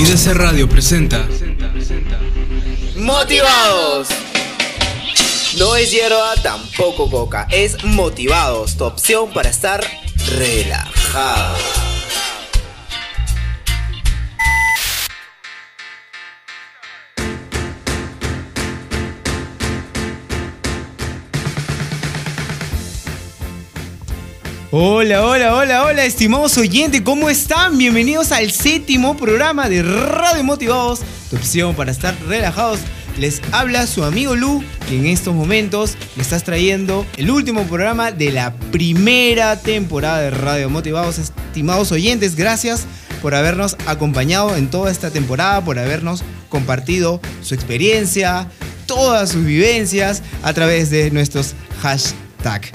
IDC Radio presenta Motivados. No es hierba, tampoco coca. Es Motivados, tu opción para estar relajado. Hola, hola, hola, hola, estimados oyentes, ¿cómo están? Bienvenidos al séptimo programa de Radio Motivados, tu opción para estar relajados. Les habla su amigo Lu, que en estos momentos me estás trayendo el último programa de la primera temporada de Radio Motivados. Estimados oyentes, gracias por habernos acompañado en toda esta temporada, por habernos compartido su experiencia, todas sus vivencias a través de nuestros hashtags.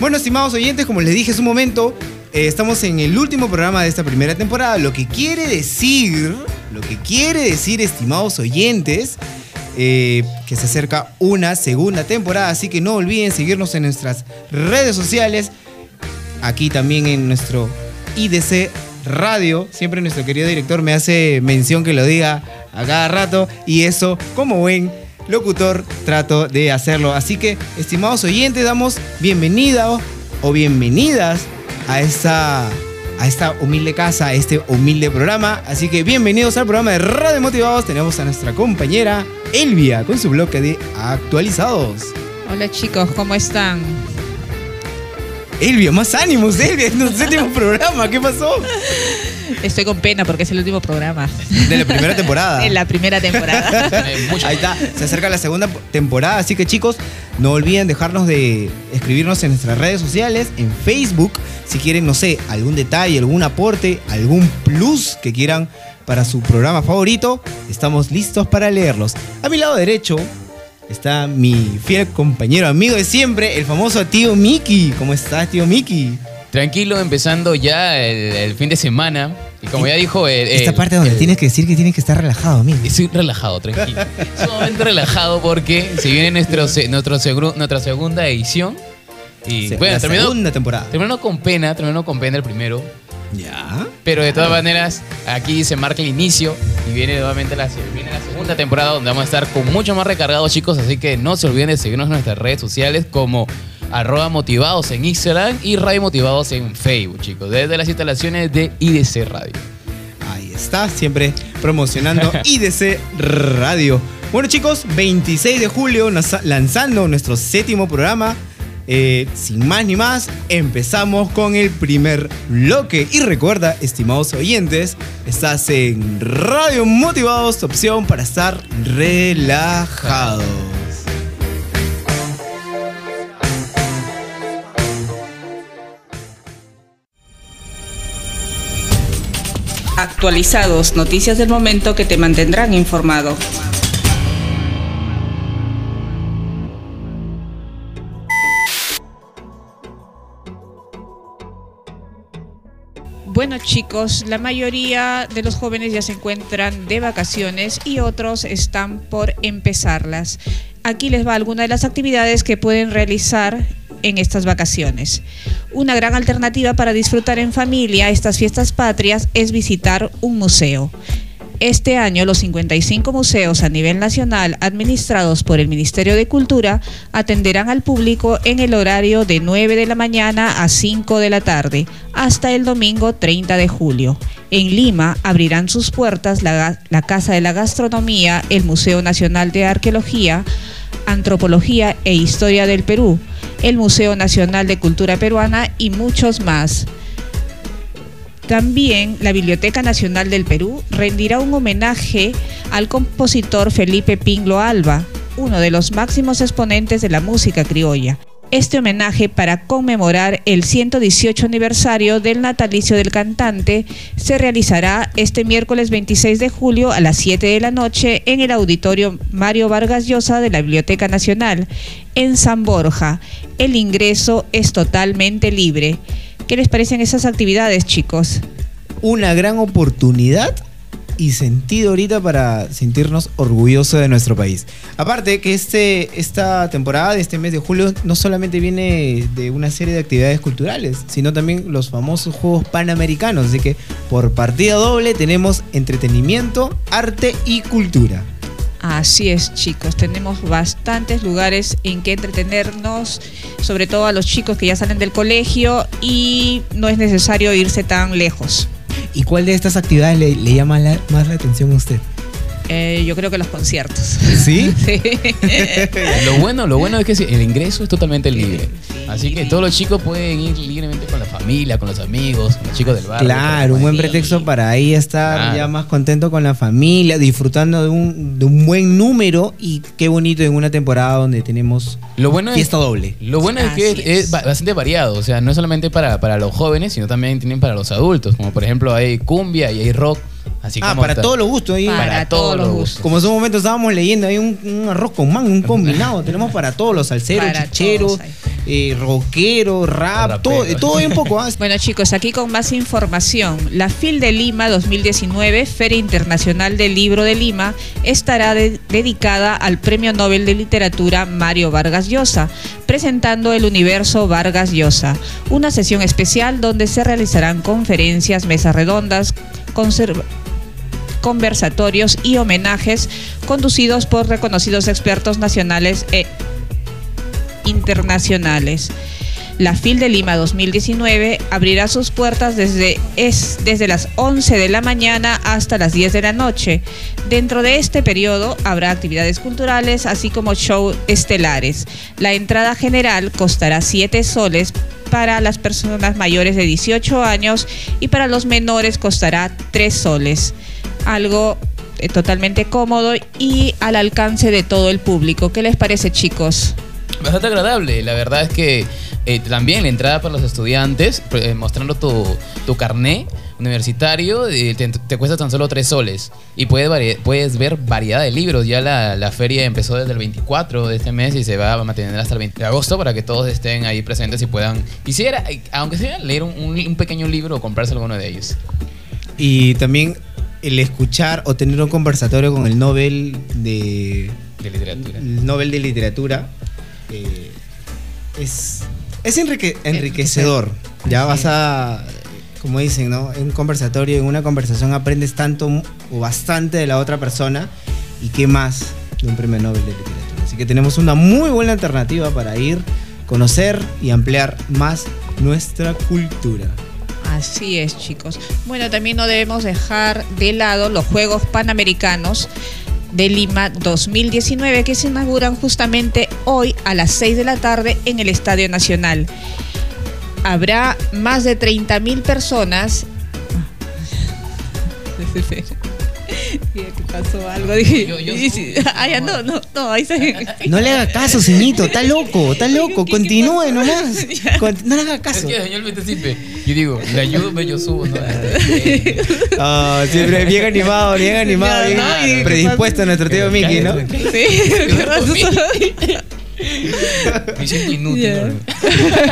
Bueno, estimados oyentes, como les dije hace un momento, eh, estamos en el último programa de esta primera temporada, lo que quiere decir, lo que quiere decir, estimados oyentes, eh, que se acerca una segunda temporada, así que no olviden seguirnos en nuestras redes sociales, aquí también en nuestro IDC Radio, siempre nuestro querido director me hace mención que lo diga a cada rato, y eso, como buen locutor, trato de hacerlo. Así que, estimados oyentes, damos bienvenida o bienvenidas a esta, a esta humilde casa, a este humilde programa. Así que bienvenidos al programa de Radio Motivados. Tenemos a nuestra compañera Elvia con su bloque de actualizados. Hola chicos, ¿cómo están? Elvia, más ánimos, Elvia, es nuestro séptimo programa, ¿qué pasó? Estoy con pena porque es el último programa. De la primera temporada. en la primera temporada. Ahí está, se acerca la segunda temporada, así que chicos, no olviden dejarnos de escribirnos en nuestras redes sociales, en Facebook, si quieren, no sé, algún detalle, algún aporte, algún plus que quieran para su programa favorito, estamos listos para leerlos. A mi lado derecho está mi fiel compañero, amigo de siempre, el famoso tío Miki. ¿Cómo estás, tío Miki? Tranquilo, empezando ya el, el fin de semana. Y como ya dijo... el- Esta el- parte donde el- tienes que decir que tienes que estar relajado, amigo. Estoy relajado, tranquilo. Sumamente relajado porque se viene nuestro, se- nuestro segru- nuestra segunda edición. Y Se- bueno, la terminó, segunda temporada. terminó con pena, terminó con pena el primero. Ya. Pero de todas maneras, aquí se marca el inicio y viene nuevamente la, viene la segunda temporada donde vamos a estar con mucho más recargados, chicos. Así que no se olviden de seguirnos en nuestras redes sociales como arroba motivados en Instagram y radio motivados en Facebook, chicos. Desde las instalaciones de IDC Radio. Ahí está, siempre promocionando IDC Radio. Bueno chicos, 26 de julio lanzando nuestro séptimo programa. Eh, sin más ni más, empezamos con el primer bloque. Y recuerda, estimados oyentes, estás en Radio Motivados, tu opción para estar relajados. Actualizados, noticias del momento que te mantendrán informado. bueno chicos, la mayoría de los jóvenes ya se encuentran de vacaciones y otros están por empezarlas. Aquí les va alguna de las actividades que pueden realizar en estas vacaciones. Una gran alternativa para disfrutar en familia estas fiestas patrias es visitar un museo. Este año los 55 museos a nivel nacional administrados por el Ministerio de Cultura atenderán al público en el horario de 9 de la mañana a 5 de la tarde hasta el domingo 30 de julio. En Lima abrirán sus puertas la, la Casa de la Gastronomía, el Museo Nacional de Arqueología, Antropología e Historia del Perú, el Museo Nacional de Cultura Peruana y muchos más. También la Biblioteca Nacional del Perú rendirá un homenaje al compositor Felipe Pinglo Alba, uno de los máximos exponentes de la música criolla. Este homenaje para conmemorar el 118 aniversario del natalicio del cantante se realizará este miércoles 26 de julio a las 7 de la noche en el auditorio Mario Vargas Llosa de la Biblioteca Nacional en San Borja. El ingreso es totalmente libre. ¿Qué les parecen esas actividades, chicos? Una gran oportunidad y sentido ahorita para sentirnos orgullosos de nuestro país. Aparte que este, esta temporada de este mes de julio no solamente viene de una serie de actividades culturales, sino también los famosos Juegos Panamericanos. Así que por partida doble tenemos entretenimiento, arte y cultura. Así es, chicos. Tenemos bastantes lugares en que entretenernos, sobre todo a los chicos que ya salen del colegio y no es necesario irse tan lejos. ¿Y cuál de estas actividades le, llama la- más la atención a usted? Eh, yo creo que los conciertos. ¿Sí? Sí. Lo bueno, lo bueno es que sí, el ingreso es totalmente libre. Así que todos los chicos pueden ir libremente con la familia, con los amigos, con los chicos del barrio. Claro, un buen pretexto para ahí estar Claro. ya más contento con la familia, disfrutando de un, de un buen número y qué bonito en una temporada donde tenemos Lo bueno es, fiesta doble. Lo bueno es que es, es. es bastante variado, o sea, no es solamente para, para los jóvenes, sino también tienen para los adultos, como por ejemplo hay cumbia y hay rock, así Ah, como para todos los gustos. Ahí. Para todos los gustos. Como en su momento estábamos leyendo, hay un, un arroz con man, un combinado. Tenemos para todos los salseros, Para chicheros, eh, rockeros, rap, Rapero. todo, eh, todo un poco. ah. Bueno chicos, aquí con más información. La FIL de Lima 2019, Feria Internacional del Libro de Lima, estará de- dedicada al Premio Nobel de Literatura Mario Vargas Llosa, presentando el universo Vargas Llosa, una sesión especial donde se realizarán conferencias, mesas redondas, conserv- conversatorios y homenajes conducidos por reconocidos expertos nacionales e internacionales. La FIL de Lima 2019 abrirá sus puertas desde, es, desde las 11 de la mañana hasta las 10 de la noche. Dentro de este periodo habrá actividades culturales, así como show estelares. La entrada general costará 7 soles para las personas mayores de 18 años y para los menores costará 3 soles. Algo eh, totalmente cómodo y al alcance de todo el público. ¿Qué les parece, chicos? Bastante agradable, la verdad es que eh, también la entrada para los estudiantes, eh, mostrando tu, tu carné universitario, eh, te, te cuesta tan solo 3 soles y puedes, puedes ver variedad de libros. Ya la, la feria empezó desde el 24 de este mes y se va a mantener hasta el 20 de agosto para que todos estén ahí presentes y puedan, quisiera, aunque sea leer un, un- un pequeño libro o comprarse alguno de ellos. Y también el escuchar o tener un conversatorio con el Nobel de, De literatura. el Nobel de Literatura eh, es, es enrique- enriquecedor. Ya vas a, como dicen, ¿no? En un conversatorio, en una conversación aprendes tanto o bastante de la otra persona y qué más de un premio Nobel de Literatura. Así que tenemos una muy buena alternativa para ir, conocer y ampliar más nuestra cultura. Así es, chicos. Bueno, también no debemos dejar de lado los Juegos Panamericanos de Lima 2019 que se inauguran justamente hoy a las 6 de la tarde en el Estadio Nacional. Habrá más de 30 mil personas. ¿Qué pasó? Algo dije. Yo- yo Y sí, Ah, no, no, no, ahí se. No le haga caso, ceñito, está loco, está loco, ¿Qué- qué continúe nomás. No le haga Es caso. que señor Betecipe, yo digo, le ayudo, me yo subo, ¿no? Ah, siempre bien animado, bien animado, bien no, y- predispuesto nuestro tío Mickey, ¿no? Sí. Me siento inútil. ¿no?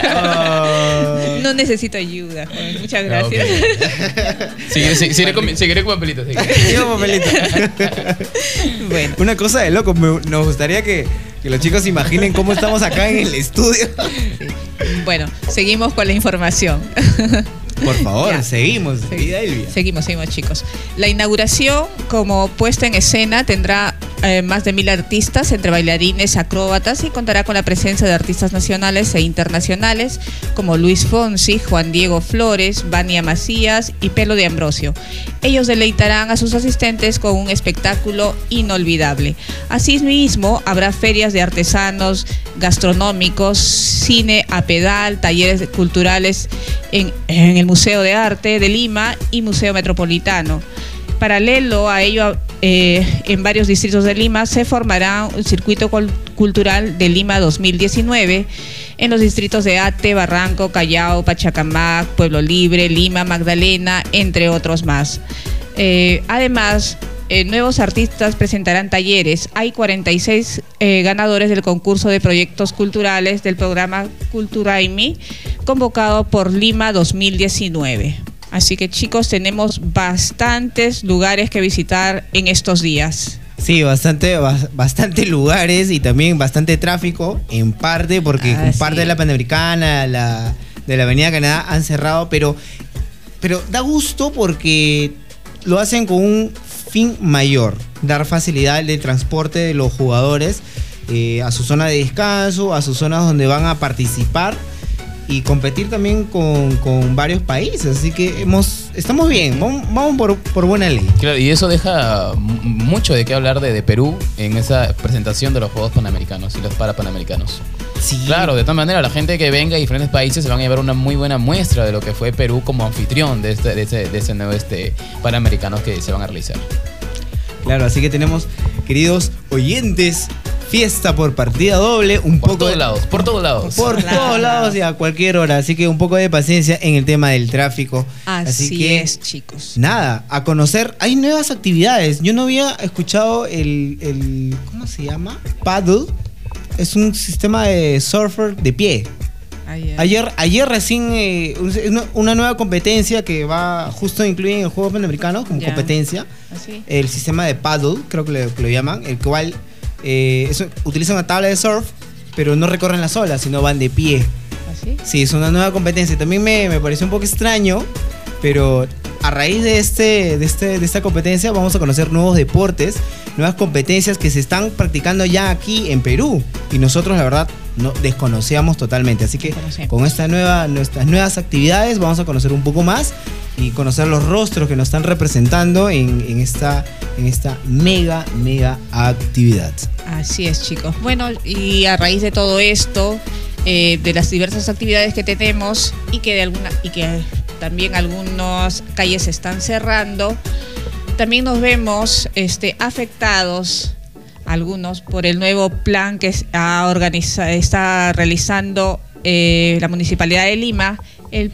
Ah. No necesito ayuda, joven. Muchas gracias. Seguiré, seguiré, seguiré con, seguiré con papelitos. seguiré. Papelito. Bueno, Una cosa de loco, me- nos gustaría que, que los chicos se imaginen cómo estamos acá en el estudio. bueno, seguimos con la información. Por favor, seguimos. Elvia. Seguimos, seguimos, chicos. La inauguración, como puesta en escena, tendrá eh, más de mil artistas, entre bailarines, acróbatas, y contará con la presencia de artistas nacionales e internacionales, como Luis Fonsi, Juan Diego Flores, Vania Macías y Pelo de Ambrosio. Ellos deleitarán a sus asistentes con un espectáculo inolvidable. Asimismo, habrá ferias de artesanos, gastronómicos, cine a pedal, talleres culturales en, en el Museo de Arte de Lima y Museo Metropolitano. Paralelo a ello, eh, en varios distritos de Lima se formará un circuito cul- cultural de Lima 2019 en los distritos de Ate, Barranco, Callao, Pachacamac, Pueblo Libre, Lima, Magdalena, entre otros más. Eh, además, eh, nuevos artistas presentarán talleres. Hay 46 eh, ganadores del concurso de proyectos culturales del programa Culturaimi, convocado por Lima 2019. Así que chicos, tenemos bastantes lugares que visitar en estos días. Sí, bastante, bas- bastante lugares y también bastante tráfico, en parte, porque Así parte de la. Panamericana, la, de la Avenida Canadá han cerrado, pero, pero da gusto porque lo hacen con un fin mayor, dar facilidad de transporte de los jugadores eh, a su zona de descanso, a sus zonas donde van a participar y competir también con, con varios países. Así que hemos, estamos bien, vamos, vamos por, por buena ley. Claro, y eso deja mucho de qué hablar de, de Perú en esa presentación de los Juegos Panamericanos y los Parapanamericanos. Sí, Claro, de todas maneras, la gente que venga de diferentes países se van a llevar una muy buena muestra de lo que fue Perú como anfitrión de, este, de, ese, de nuevo este, Panamericanos que se van a realizar. Claro, así que tenemos, queridos oyentes, fiesta por partida doble, un Por poco todos de- lados, por todos lados. Por todos lados y a cualquier hora, así que un poco de paciencia en el tema del tráfico. Así, que es, chicos. nada, a conocer, hay nuevas actividades. Yo no había escuchado el, el ¿cómo se llama? Paddle. Es un sistema de surfer de pie. Ayer, ayer recién eh, un- una, nueva competencia que va justo incluye en el juego panamericano como competencia Así. el sistema de paddle, creo que lo, que lo llaman, el cual eh, es- utiliza una tabla de surf, pero no recorren las olas, sino van de pie. Así. Sí, es una nueva competencia. También me, me pareció un poco extraño, pero a raíz de, este, de, este, de esta competencia vamos a conocer nuevos deportes, nuevas competencias que se están practicando ya aquí en Perú. Y nosotros, la verdad, no desconocíamos totalmente. Así que con esta nueva, nuestras nuevas actividades vamos a conocer un poco más y conocer los rostros que nos están representando en, en esta, en esta mega, mega actividad. Así es, chicos. Bueno, y a raíz de todo esto, eh, de las diversas actividades que tenemos y que de alguna y que también algunas calles se están cerrando, también nos vemos este, afectados algunos por el nuevo plan que ha está realizando eh, la Municipalidad de Lima, el,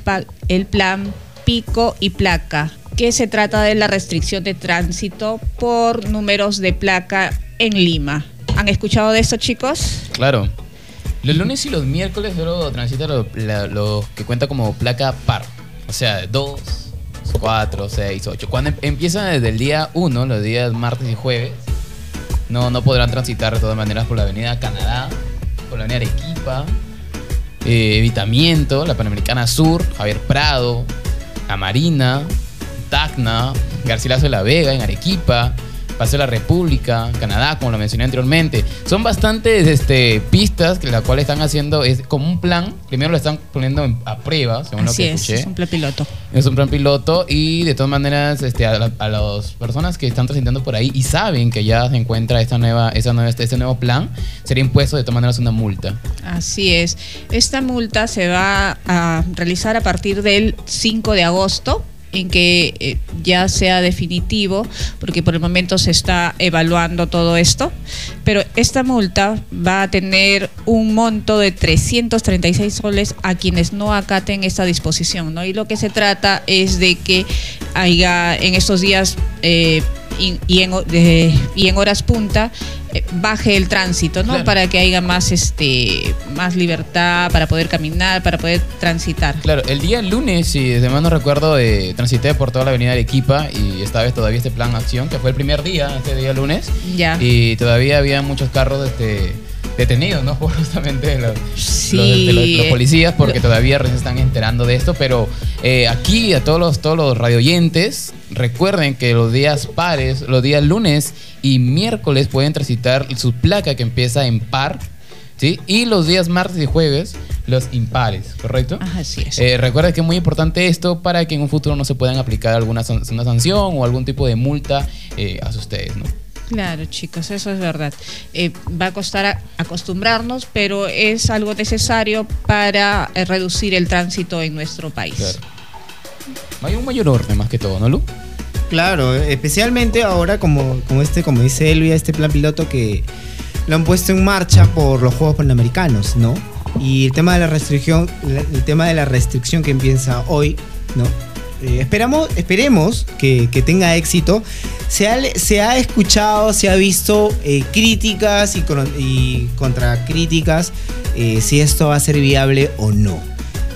el plan Pico y Placa, que se trata de la restricción de tránsito por números de placa en Lima. ¿Han escuchado de esto, chicos? Claro. Los lunes y los miércoles solo transita lo que cuenta como placa par. O sea, 2, 4, 6, 8. Cuando em- empiezan desde el día 1, los días martes y jueves, no, no podrán transitar de todas maneras por la avenida Canadá, por la avenida Arequipa, eh, Evitamiento, la Panamericana Sur, Javier Prado, La Marina, Tacna, Garcilaso de la Vega en Arequipa, Paseo de la República, Canadá, como lo mencioné anteriormente. Son bastantes este, pistas que la cual están haciendo, es como un plan. Primero lo están poniendo en- a prueba, según Así lo que es, escuché. es un plan piloto. Es un plan piloto y de todas maneras este, a, la- a las personas que están transitando por ahí y saben que ya se encuentra esta nueva, esa nueva, este, este nuevo plan, sería impuesto de todas maneras una multa. Así es. Esta multa se va a realizar a partir del 5 de agosto en que eh, ya sea definitivo, porque por el momento se está evaluando todo esto, pero esta multa va a tener un monto de 336 soles a quienes no acaten esta disposición, ¿no? Y lo que se trata es de que haya en estos días eh, y, en, horas punta baje el tránsito, ¿no? Claro. Para que haya más este más libertad para poder caminar, para poder transitar. Claro, el día lunes, si desde más no recuerdo, eh, transité por toda la avenida Arequipa y esta vez todavía este plan acción, que fue el primer día, este día lunes, Ya. y todavía había muchos carros este, detenidos, ¿no? Por justamente los, Sí. los, de los- los policías, porque todavía recién están enterando de esto, pero eh, aquí a todos los, todos los radioyentes, recuerden que los días pares, los días lunes y miércoles pueden transitar su placa que empieza en par, ¿sí? Y los días martes y jueves, los impares, ¿correcto? Así es. Eh, recuerda que es muy importante esto para que en un futuro no se puedan aplicar alguna san- una sanción o algún tipo de multa eh, a ustedes, ¿no? Claro, chicos, eso es verdad. Eh, va a costar a- acostumbrarnos, pero es algo necesario para eh, reducir el tránsito en nuestro país. Claro. Hay un mayor orden más que todo, ¿no, Lu? Claro, especialmente ahora como, como este, como dice Elvia, este plan piloto que lo han puesto en marcha por los Juegos Panamericanos, ¿no? Y el tema de la restricción, el tema de la restricción que empieza hoy, ¿no? Eh, esperamos, esperemos que, que tenga éxito. Se ha, se ha escuchado, se ha visto eh, críticas y, y contracríticas eh, si esto va a ser viable o no.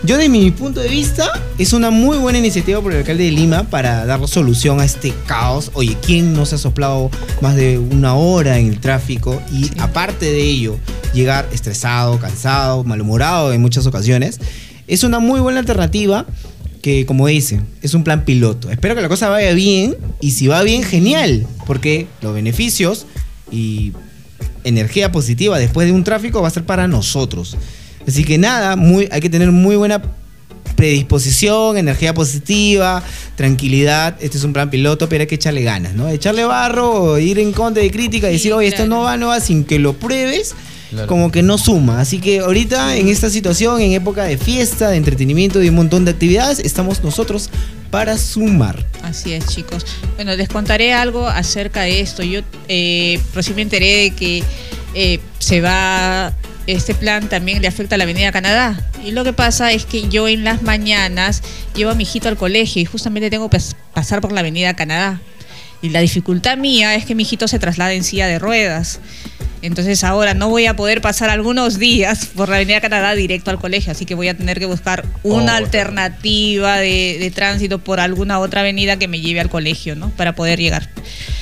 yo de mi punto de vista es una muy buena iniciativa por el alcalde de Lima para dar solución a este caos. Oye, ¿quién no se ha soplado más de una hora en el tráfico? Y aparte de ello, llegar estresado, cansado, malhumorado en muchas ocasiones. Es una muy buena alternativa que, como dice, es un plan piloto. Espero que la cosa vaya bien y si va bien, genial, porque los beneficios y energía positiva después de un tráfico va a ser para nosotros. Así que nada, muy, hay que tener muy buena predisposición, energía positiva, tranquilidad. Este es un plan piloto, pero hay que echarle ganas, ¿no? Echarle barro, ir en contra de crítica, Sí, decir, oye, esto no va, no va, sin que lo pruebes. Claro. Como que no suma. Así que ahorita, en esta situación, en época de fiesta, de entretenimiento y un montón de actividades, estamos nosotros para sumar. Así es, chicos. Bueno, les contaré algo acerca de esto. Yo eh, recién me enteré de que eh, se va, este plan también le afecta a la Avenida Canadá. Y lo que pasa es que yo en las mañanas llevo a mi hijito al colegio y justamente tengo que pas- pasar por la Avenida Canadá. Y la dificultad mía es que mi hijito se traslada en silla de ruedas. Entonces ahora no voy a poder pasar algunos días por la Avenida Canadá directo al colegio, así que voy a tener que buscar una Oh, alternativa de, de tránsito por alguna otra avenida que me lleve al colegio, ¿no? Para poder llegar.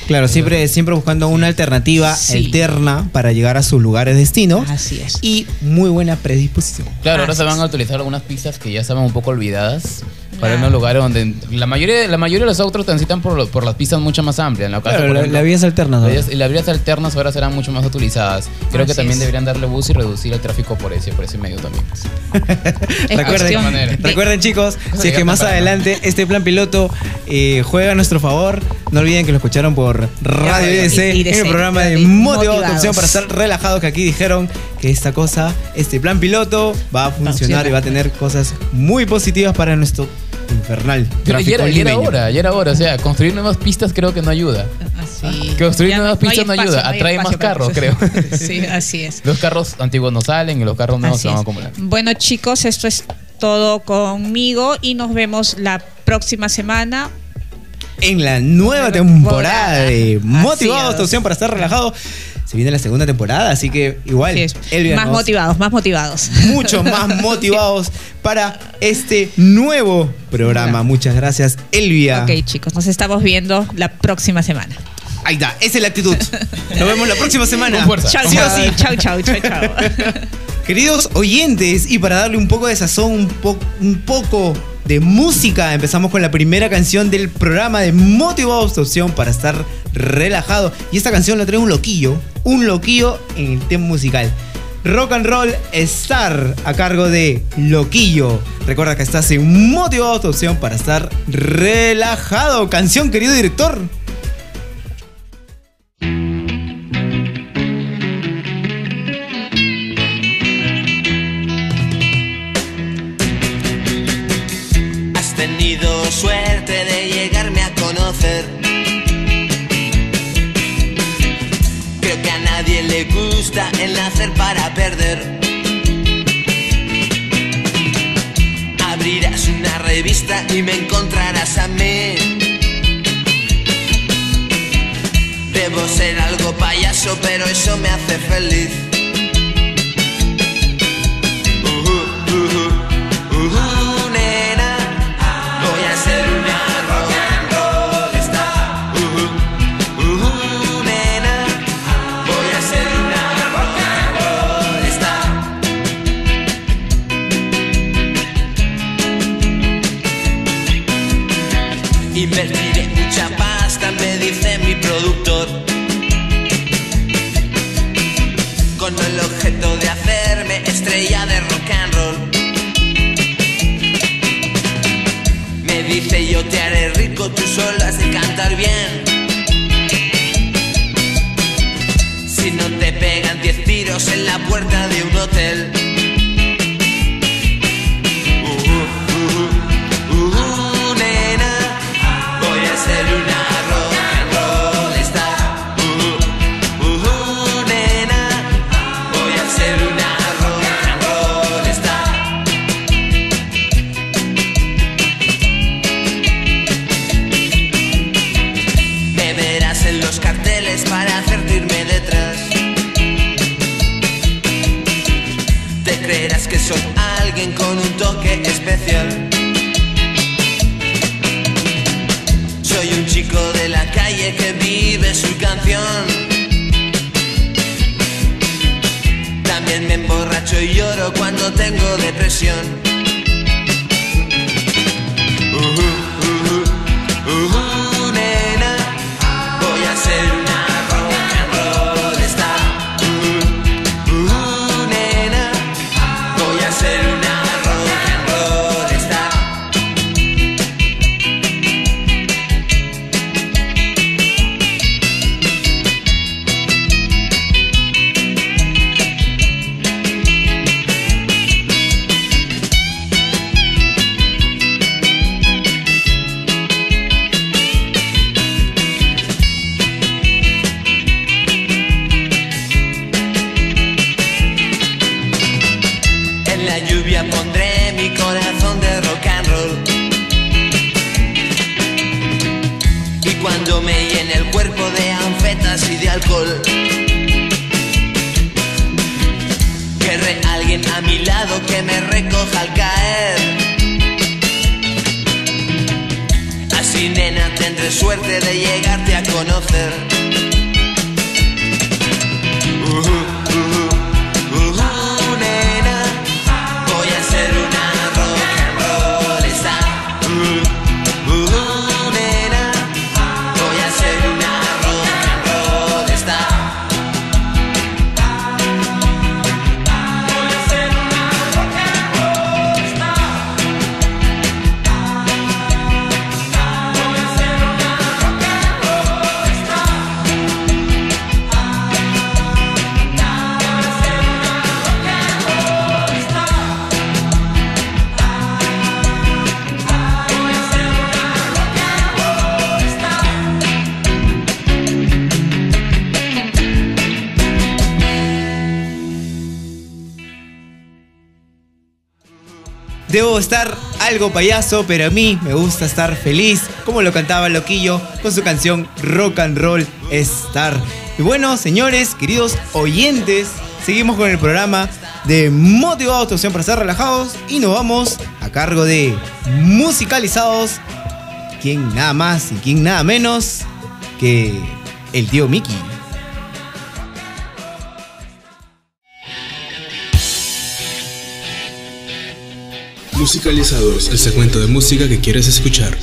Claro, siempre, siempre buscando una alternativa Sí. alterna para llegar a sus lugares de destino. Así es. Y muy buena predisposición. Claro, ahora se van a utilizar algunas pistas que ya estaban un poco olvidadas para Claro. unos lugares donde la mayoría, la mayoría de los autos transitan por, por las pistas mucho más amplias. En la ocasión, Claro, la, vías alternas. las ¿no? las vías alternas ahora serán mucho más utilizadas. Creo que también es. deberían darle bus y reducir el tráfico por ese, por ese medio también. Es Recuerden, recuerden chicos, si es que más adelante este plan piloto eh, juega a nuestro favor, no olviden que lo escucharon por Radio y en el programa de Motivados. opción para estar relajados, que aquí dijeron que esta cosa, este plan piloto va a funcionar funcionar. y va a tener cosas muy positivas para nuestro infernal Pero ya era, ya era hora, ya era hora. O sea, construir nuevas pistas creo que no ayuda. Así. Construir Ya nuevas pistas no espacio, ayuda, atrae más carros, creo. Sí, así es. Los carros antiguos no salen y los carros nuevos Así se van es. acumulando. Bueno, chicos, esto es todo conmigo y nos vemos la próxima semana. en la nueva temporada de. Motivados, tu opción para estar relajado. Se viene la segunda temporada, así que igual, Así Más nos- motivados, más motivados. mucho más motivados para este nuevo programa. Muchas gracias, Elvia. Ok, chicos, nos estamos viendo la próxima semana. Ahí está, esa es la actitud. Nos vemos la próxima semana. Con fuerza. Chao, Sí o chao, sí. chao, chao, chao, chao. Queridos oyentes, y para darle un poco de sazón, un, po- un poco de música, empezamos con la primera canción del programa de Motivados opción para estar relajado. Y esta canción la trae un loquillo, un loquillo en el tema musical. Rock and Roll Star a cargo de Loquillo. Recuerda que estás en Motivados tu opción para estar relajado. Canción, querido director. El nacer para perder. Abrirás una revista y me encontrarás a mí. Debo ser algo payaso, pero eso me hace feliz. Rico, tú solo has de cantar bien. Si no te pegan 10 tiros en la puerta de un hotel. Cuando tengo depresión. Lluvia pondré mi corazón de rock and roll. Y cuando me llene el cuerpo de anfetas y de alcohol, querré alguien a mi lado que me recoja al caer. Así, nena, tendré suerte de llegarte a conocer. Debo estar algo payaso, pero a mí me gusta estar feliz, como lo cantaba Loquillo con su canción Rock and Roll Star. Y bueno, señores, queridos oyentes, seguimos con el programa de Motivados, tu opción para estar relajados, y nos vamos a cargo de Musicalizados, quien nada más y quien nada menos que el tío Mickey. Musicalizados, el segmento de música que quieres escuchar.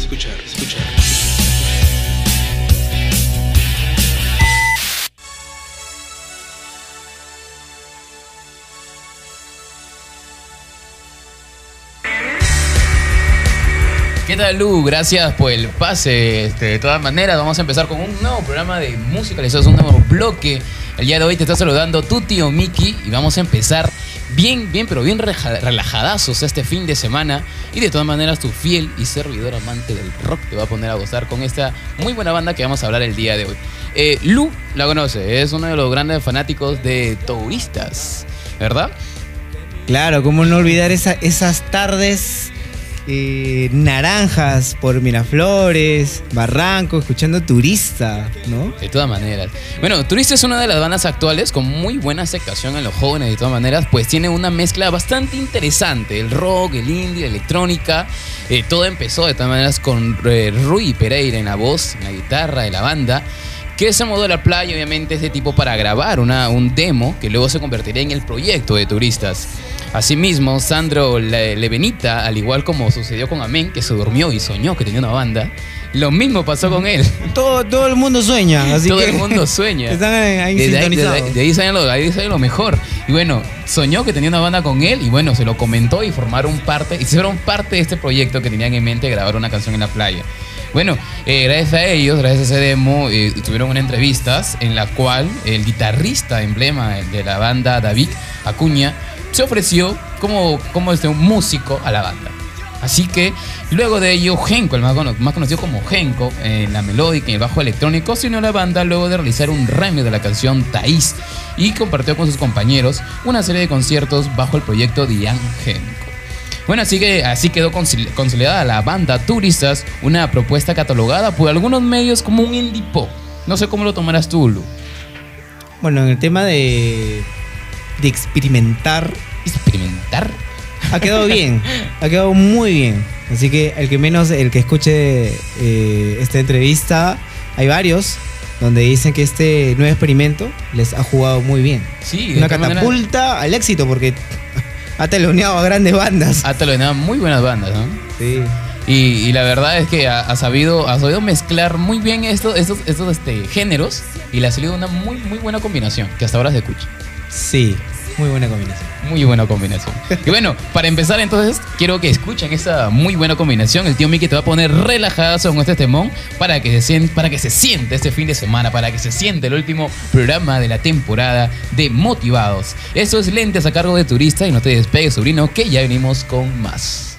¿Qué tal, Lu? Gracias por el pase. Este, de todas maneras, vamos a empezar con un nuevo programa de musicalizados, un nuevo bloque. El día de hoy te está saludando tu tío Mickey y vamos a empezar bien, bien, pero bien relajadazos este fin de semana. Y de todas maneras, tu fiel y servidor amante del rock te va a poner a gozar con esta muy buena banda que vamos a hablar el día de hoy. Eh, Lu la conoce, es uno de los grandes fanáticos de Touristas, ¿verdad? Claro, cómo no olvidar esa- esas tardes eh, naranjas por Miraflores, Barranco, escuchando turista, ¿no? De todas maneras. Bueno, Turista es una de las bandas actuales con muy buena aceptación en los jóvenes, de todas maneras, pues tiene una mezcla bastante interesante. El rock, el indie, la electrónica. eh, todo empezó de todas maneras con eh, Rui Pereira en la voz, en la guitarra de la banda. Que se mudó a la playa, obviamente, ese tipo para grabar una, un demo que luego se convertiría en el proyecto de turistas. Asimismo, Sandro Le- Levenita, al igual como sucedió con Amén, que se durmió y soñó que tenía una banda, lo mismo pasó con él. Todo, todo el mundo sueña, así Todo que el mundo sueña. Están ahí Desde ahí, sintonizados. desde- de ahí sale lo, ahí sale lo mejor. Y bueno, soñó que tenía una banda con él y bueno, se lo comentó y formaron parte, y fueron parte de este proyecto que tenían en mente grabar una canción en la playa. Bueno, eh, gracias a ellos, gracias a ese demo, eh, tuvieron una entrevistas en la cual el guitarrista emblema de la banda, David Acuña, se ofreció como, como este, un músico a la banda. Así que luego de ello, Genko, el más, cono- más conocido como Genko, en la melódica y el bajo electrónico, se unió a la banda luego de realizar un remix de la canción Taís y compartió con sus compañeros una serie de conciertos bajo el proyecto Dian Genko. Bueno, así que así quedó consolidada la banda Turistas, una propuesta catalogada por algunos medios como un indie pop. No sé cómo lo tomarás tú, Lu. Bueno, en el tema de, de experimentar, Experimentar. ha quedado bien, ha quedado muy bien. Así que el que menos, el que escuche eh, esta entrevista, hay varios donde dicen que este nuevo experimento les ha jugado muy bien. Sí, de Una catapulta al éxito porque ha teloneado a grandes bandas. Ha talonado muy buenas bandas, ¿no? Sí. Y, y la verdad es que ha, ha sabido, ha sabido mezclar muy bien estos, estos, estos este, géneros y le ha salido una muy, muy buena combinación que hasta ahora se escucha. Sí, muy buena combinación. Muy buena combinación. Y bueno, para empezar entonces, quiero que escuchen esa muy buena combinación. El tío Mickey te va a poner relajada con este temón para que, se siente, para que se siente este fin de semana, para que se siente el último programa de la temporada de Motivados. Eso es Lentes a cargo de Turista y no te despegues, sobrino, que ya venimos con más.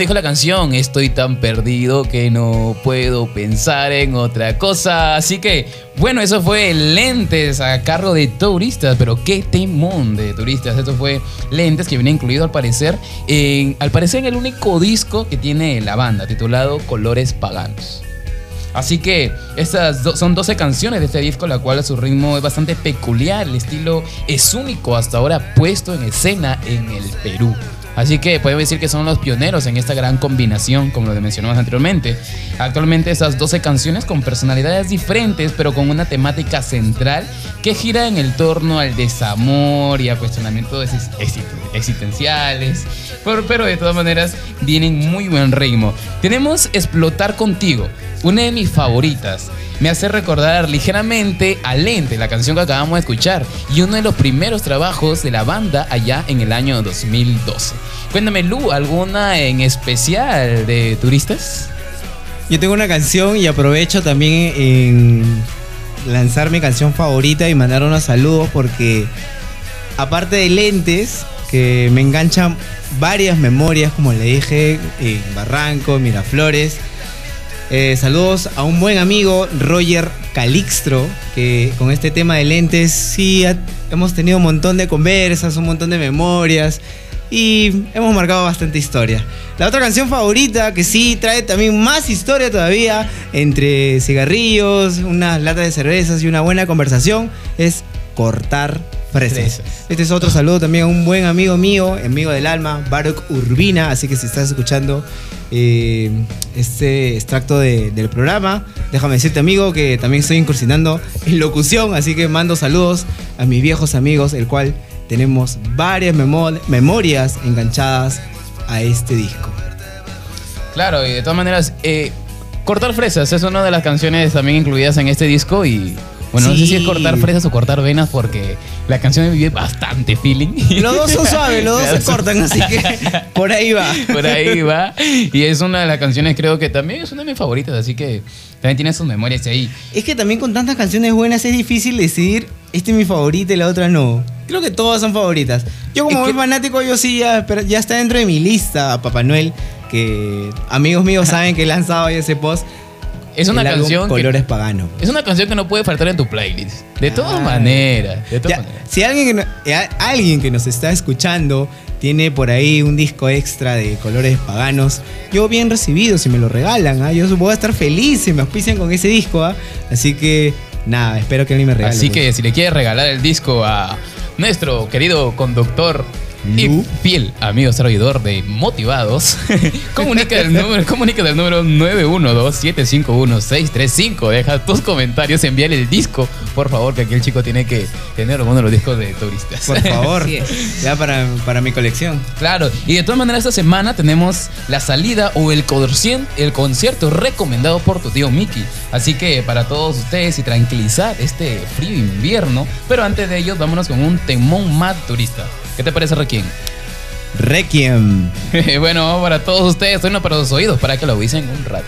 Dijo la canción, estoy tan perdido que no puedo pensar en otra cosa. Así que, bueno, eso fue Lentes a cargo de turistas, pero qué temón de turistas. Esto fue Lentes que viene incluido al parecer en, al parecer en el único disco que tiene la banda, titulado Colores Paganos. Así que estas son 12 canciones de este disco, la cual su ritmo es bastante peculiar, el estilo es único hasta ahora puesto en escena en el Perú. Así que podemos decir que son los pioneros en esta gran combinación, como lo mencionamos anteriormente. Actualmente estas 12 canciones con personalidades diferentes, pero con una temática central que gira en el torno al desamor y a cuestionamientos exis- existen- existenciales. Pero, pero de todas maneras vienen muy buen ritmo. Tenemos Explotar contigo, una de mis favoritas. Me hace recordar ligeramente a Lente, la canción que acabamos de escuchar, y uno de los primeros trabajos de la banda allá en el año 2012. Cuéntame, Lu, ¿alguna en especial de turistas? Yo tengo una canción y aprovecho también en lanzar mi canción favorita y mandar unos saludos porque aparte de lentes que me enganchan varias memorias, como le dije, en Barranco, Miraflores. Eh, saludos a un buen amigo, Roger Calixtro, que con este tema de lentes sí hemos tenido un montón de conversas, un montón de memorias y hemos marcado bastante historia. La otra canción favorita, que sí trae también más historia todavía, entre cigarrillos, unas latas de cervezas y una buena conversación, es Cortar Fresas. Este es otro saludo también a un buen amigo mío, amigo del alma, Baruch Urbina. Así que si estás escuchando eh, este extracto de- del programa, déjame decirte, amigo, que también estoy incursionando en locución. Así que mando saludos a mis viejos amigos, el cual tenemos varias memo- memorias enganchadas a este disco. Claro, y de todas maneras, eh, Cortar Fresas es una de las canciones también incluidas en este disco y... Bueno, no sé si es cortar fresas o cortar venas porque la canción vive bastante feeling. Los dos son suaves, los dos se cortan, así que por ahí va. Por ahí va. Y es una de las canciones, creo que también es una de mis favoritas, así que también tiene sus memorias ahí. Es que también con tantas canciones buenas es difícil decidir, esta es mi favorita y la otra no. Creo que todas son favoritas. Yo como Es que- fanático, yo sí ya, está dentro de mi lista, Papá Noel, que amigos míos saben que he lanzado ese post. Es una canción que- Colores Pagano. Es una canción que no puede faltar en tu playlist. De todas Ay. maneras. De todas Ya, maneras. si alguien que, no- eh, alguien que nos está escuchando tiene por ahí un disco extra de colores paganos, yo bien recibido si me lo regalan, ¿ah? yo voy a estar feliz si me auspician con ese disco, ¿ah? así que nada, espero que alguien me regale. Así pues. que si le quieres regalar el disco a nuestro querido conductor y fiel amigo servidor de Motivados, comunica del número, comunica del número 912-751-635. Deja tus comentarios, envíale el disco, por favor, que aquí el chico tiene que tener uno de los discos de turistas. Por favor, ya para, para mi colección. Claro, y de todas maneras esta semana tenemos la salida o el, concierto, el concierto recomendado por tu tío Mickey. Así que para todos ustedes y tranquilizar este frío invierno, pero antes de ello vámonos con un temón más turista. ¿Qué te parece, Requiem? Requiem. bueno, para todos ustedes, uno para sus oídos, para que lo avisen un rato.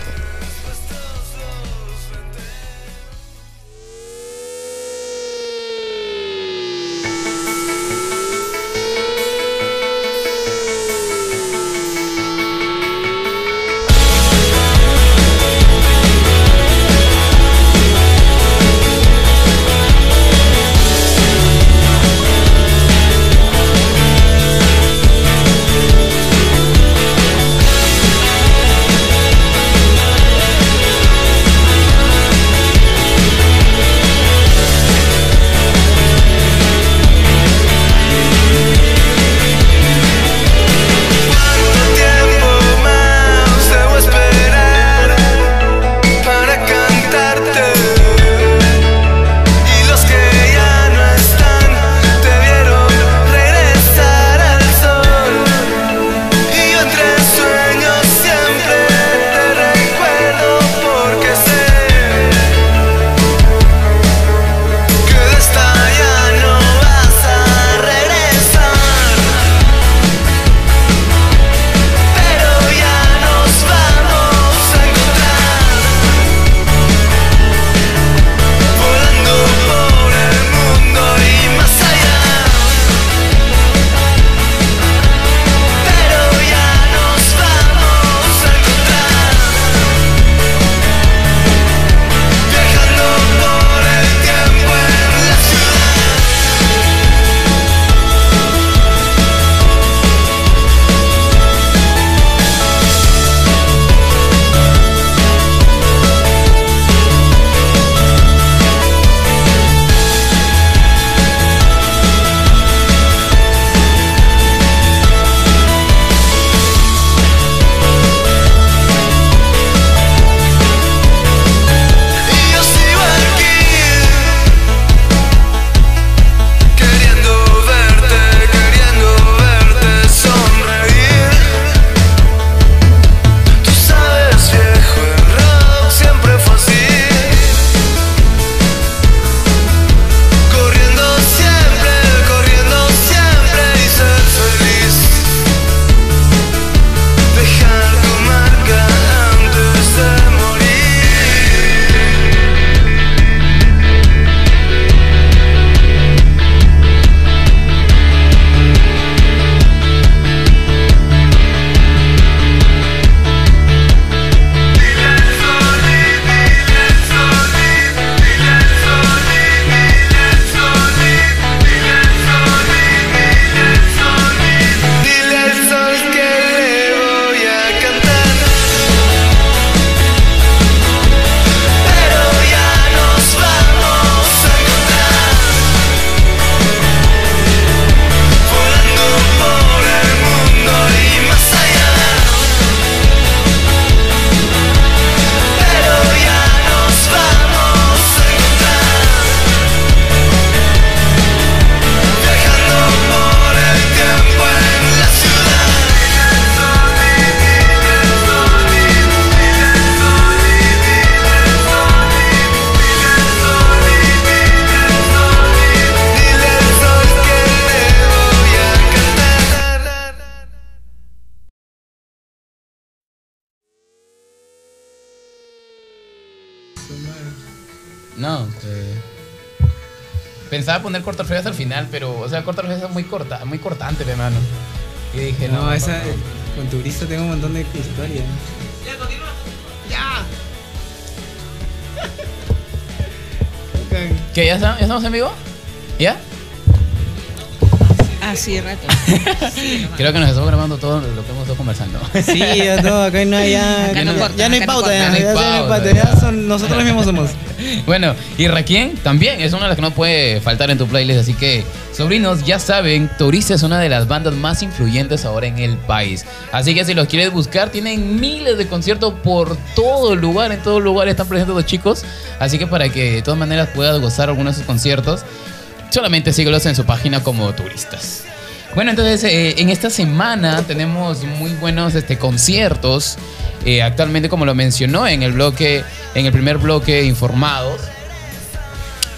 Sea, corta es muy corta, muy cortante, hermano. Y dije, no, esa. no. Con turista tengo un montón de historias. Ya, continúa. Ya. ¿Qué? ¿Ya, estamos en vivo? ¿Ya? Así rato. Creo que nos estamos grabando todo lo que hemos estado conversando. Sí, ya todo, acá no hay, ya, Acá no ya- corta, ya no hay pauta, ya, no hay pauta, ya. son, nosotros mismos somos. Bueno, y Raquien también es una de las que no puede faltar en tu playlist, así que sobrinos ya saben, Turista es una de las bandas más influyentes ahora en el país. Así que si los quieres buscar, tienen miles de conciertos por todo el lugar, en todo lugar están presentes los chicos, así que para que de todas maneras puedas gozar algunos de sus conciertos, solamente síguelos en su página como turistas. Bueno, entonces eh, en esta semana tenemos muy buenos este, conciertos. eh, actualmente, como lo mencionó en el bloque, en el primer bloque informados,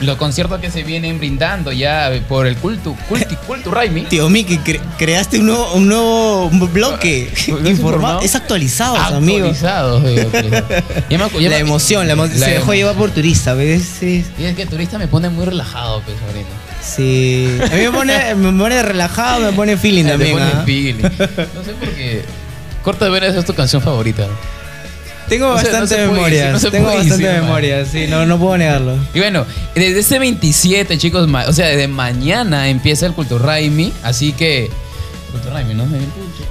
los conciertos que se vienen brindando ya por el culto, culti, culto Raimi. Tío Miki, cre- creaste un nuevo, un nuevo bloque ¿Es informado. Es actualizado, amigo. Me ya La me- emoción, la emoción. Se dejó llevar por turista, ¿ves? Y es que turista me pone muy relajado, pues. Sí. A mí me pone, me pone relajado, me pone feeling también. pone ¿ah? feeling. No sé por qué. Corta de veras es tu canción favorita. Tengo No bastante memoria. no Tengo bastante decir, man. memoria, sí, no, no puedo negarlo. Y bueno, desde este 27, chicos, o sea, desde mañana empieza el Culto Raimi, así que... Culto Raimi, ¿no?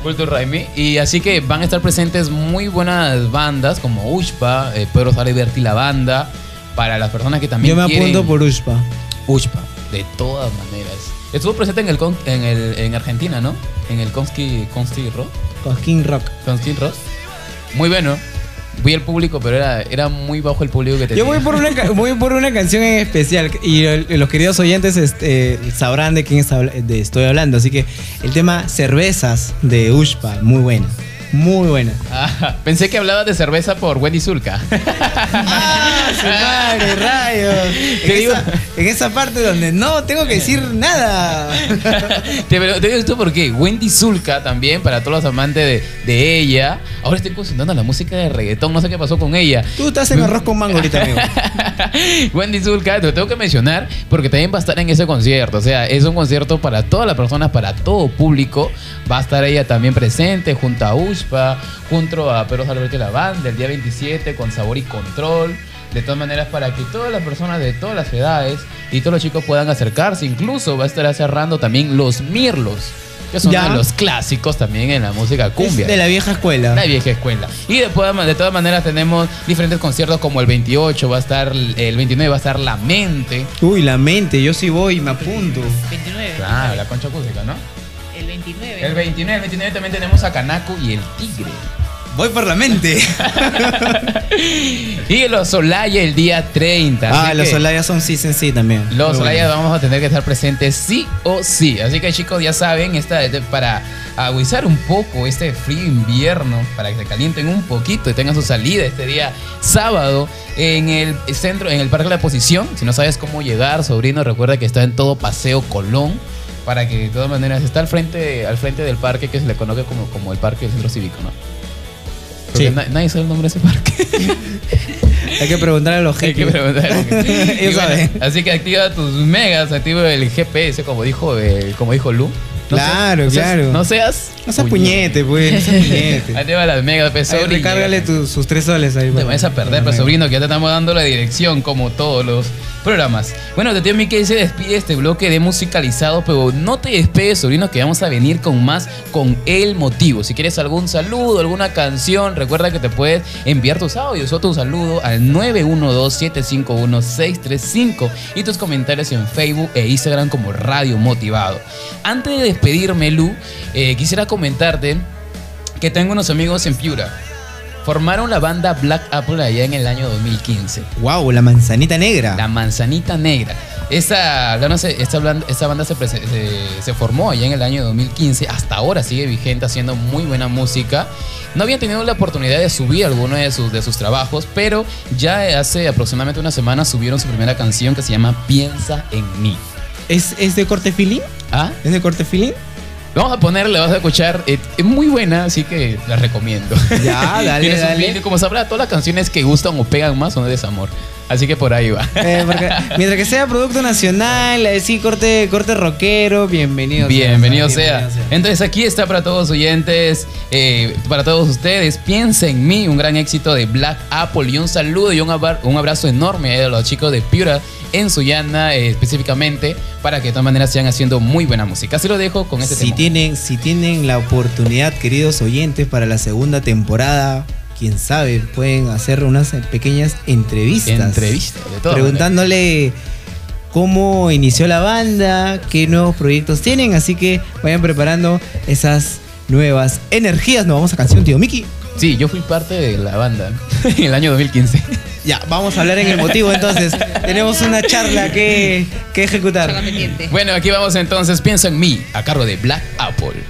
Culto Raimi. Y así que van a estar presentes muy buenas bandas como Ushpa, eh, Pedro Saliberti la banda, para las personas que también Yo me quieren... apunto por Ushpa. Ushpa, de todas maneras. Estuvo presente en el, con- en el en Argentina, ¿no? En el Konski, Konski Rock. Con King Rock. Konski Rock. Muy bueno. Vi el público, pero era, era muy bajo el público que tenía. Yo voy por una voy por una canción en especial y el- los queridos oyentes este, sabrán de quién es habla- de estoy hablando, así que el tema cervezas de Ushpa, muy buena, muy buena. Ah, pensé que hablabas de cerveza por Wendy Zulka. ¡Ah, su madre, rayos! Te En digo- esa, en esa parte donde no tengo que decir nada. te, pero te digo esto porque Wendy Zulka también, para todos los amantes de, de ella, ahora estoy concentrando la música de reggaetón, no sé qué pasó con ella. Tú estás en arroz con mango ahorita, amigo. Wendy Zulka, te lo tengo que mencionar porque también va a estar en ese concierto. O sea, es un concierto para todas las personas, para todo público. Va a estar ella también presente junto a Ushpa, junto a Pedro Salvete la banda el día 27 con Sabor y Control. De todas maneras, para que todas las personas de todas las edades y todos los chicos puedan acercarse. Incluso va a estar cerrando también los Mirlos, que son Ya. de los clásicos también en la música Es cumbia. de la vieja escuela. La vieja escuela. Y después, de todas maneras, tenemos diferentes conciertos como el 28, va a estar el 29, va a estar La Mente. Uy, la mente, yo sí voy, me apunto. 29. Claro, la concha acústica, ¿no? El 29. El 29, el 29 también tenemos a Kanaku y el Tigre. Voy por la mente. Y los Solaya el día 30. ah, los Olaya son sí, sí también. Los Muy buenos. vamos a tener que estar presentes sí o sí. Así que chicos, ya saben, esta es para aguizar un poco este frío invierno, para que se calienten un poquito y tengan su salida este día sábado en el centro, en el Parque de la Posición. Si no sabes cómo llegar, sobrino, recuerda que está en todo Paseo Colón. Para que de todas maneras está al frente, al frente del parque que se le conoce como, como el Parque del Centro Cívico, ¿no? Porque Sí. na- nadie sabe el nombre de ese parque. Hay que preguntarle a los Hay que jefes. preguntar. Y Ellos bueno, saben. así que activa tus megas, activa el GPS, como dijo, eh, como dijo Lu. No Claro, seas- claro. No seas. No seas puñete, pues. No seas puñete. Activa las megas, pues, Ahí, sobrino. recárgale tus- sus tres soles ahí. Te vayas a perder, pues, sobrino, que ya te estamos dando la dirección como todos los programas. Bueno, de tío Mickey se despide este bloque de musicalizado, pero no te despedes, sobrino, que vamos a venir con más con el motivo. Si quieres algún saludo, alguna canción, recuerda que te puedes enviar tus audios o tu saludo al 912-751-635 y tus comentarios en Facebook e Instagram como Radio Motivado. Antes de despedirme, Lu, eh, quisiera comentarte que tengo unos amigos en Piura. Formaron la banda Black Apple allá en el año 2015. Wow, la manzanita negra. La Manzanita Negra. Esta, esta, esta banda se, se- se formó allá en el año 2015. Hasta ahora sigue vigente, haciendo muy buena música. No habían tenido la oportunidad de subir alguno de sus, de sus trabajos, pero ya hace aproximadamente una semana subieron su primera canción que se llama Piensa en mí. ¿Es, ¿Es de corte feeling? ¿Ah? ¿Es de corte feeling? Vamos a ponerle, vas a escuchar. eh, Es muy buena, así que la recomiendo. Ya, dale, dale. Como sabrá, todas las canciones que gustan o pegan más son de desamor. Así que por ahí va. Eh, porque mientras que sea producto nacional, eh, sí, corte, corte rockero, bienvenido. Bienvenido Bienvenido sea. Entonces aquí está para todos oyentes, eh, para todos ustedes. Piensa en mí, un gran éxito de Black Apple y un saludo y un, abra- un abrazo enorme a los chicos de Piura en Sullana eh, específicamente para que de todas maneras sigan haciendo muy buena música. Así lo dejo con este Si tema. tienen, si tienen la oportunidad, queridos oyentes, para la segunda temporada, quién sabe, pueden hacer unas pequeñas entrevistas. Entrevista, de todas Preguntándole cómo inició la banda, qué nuevos proyectos tienen, así que vayan preparando esas nuevas energías. Nos vamos a canción, tío Miki. Sí, yo fui parte de la banda en el año 2015. Ya, vamos a hablar en el motivo entonces. Tenemos una charla que, que ejecutar. Bueno, aquí vamos entonces. Piensa en mí, a cargo de Black Apple.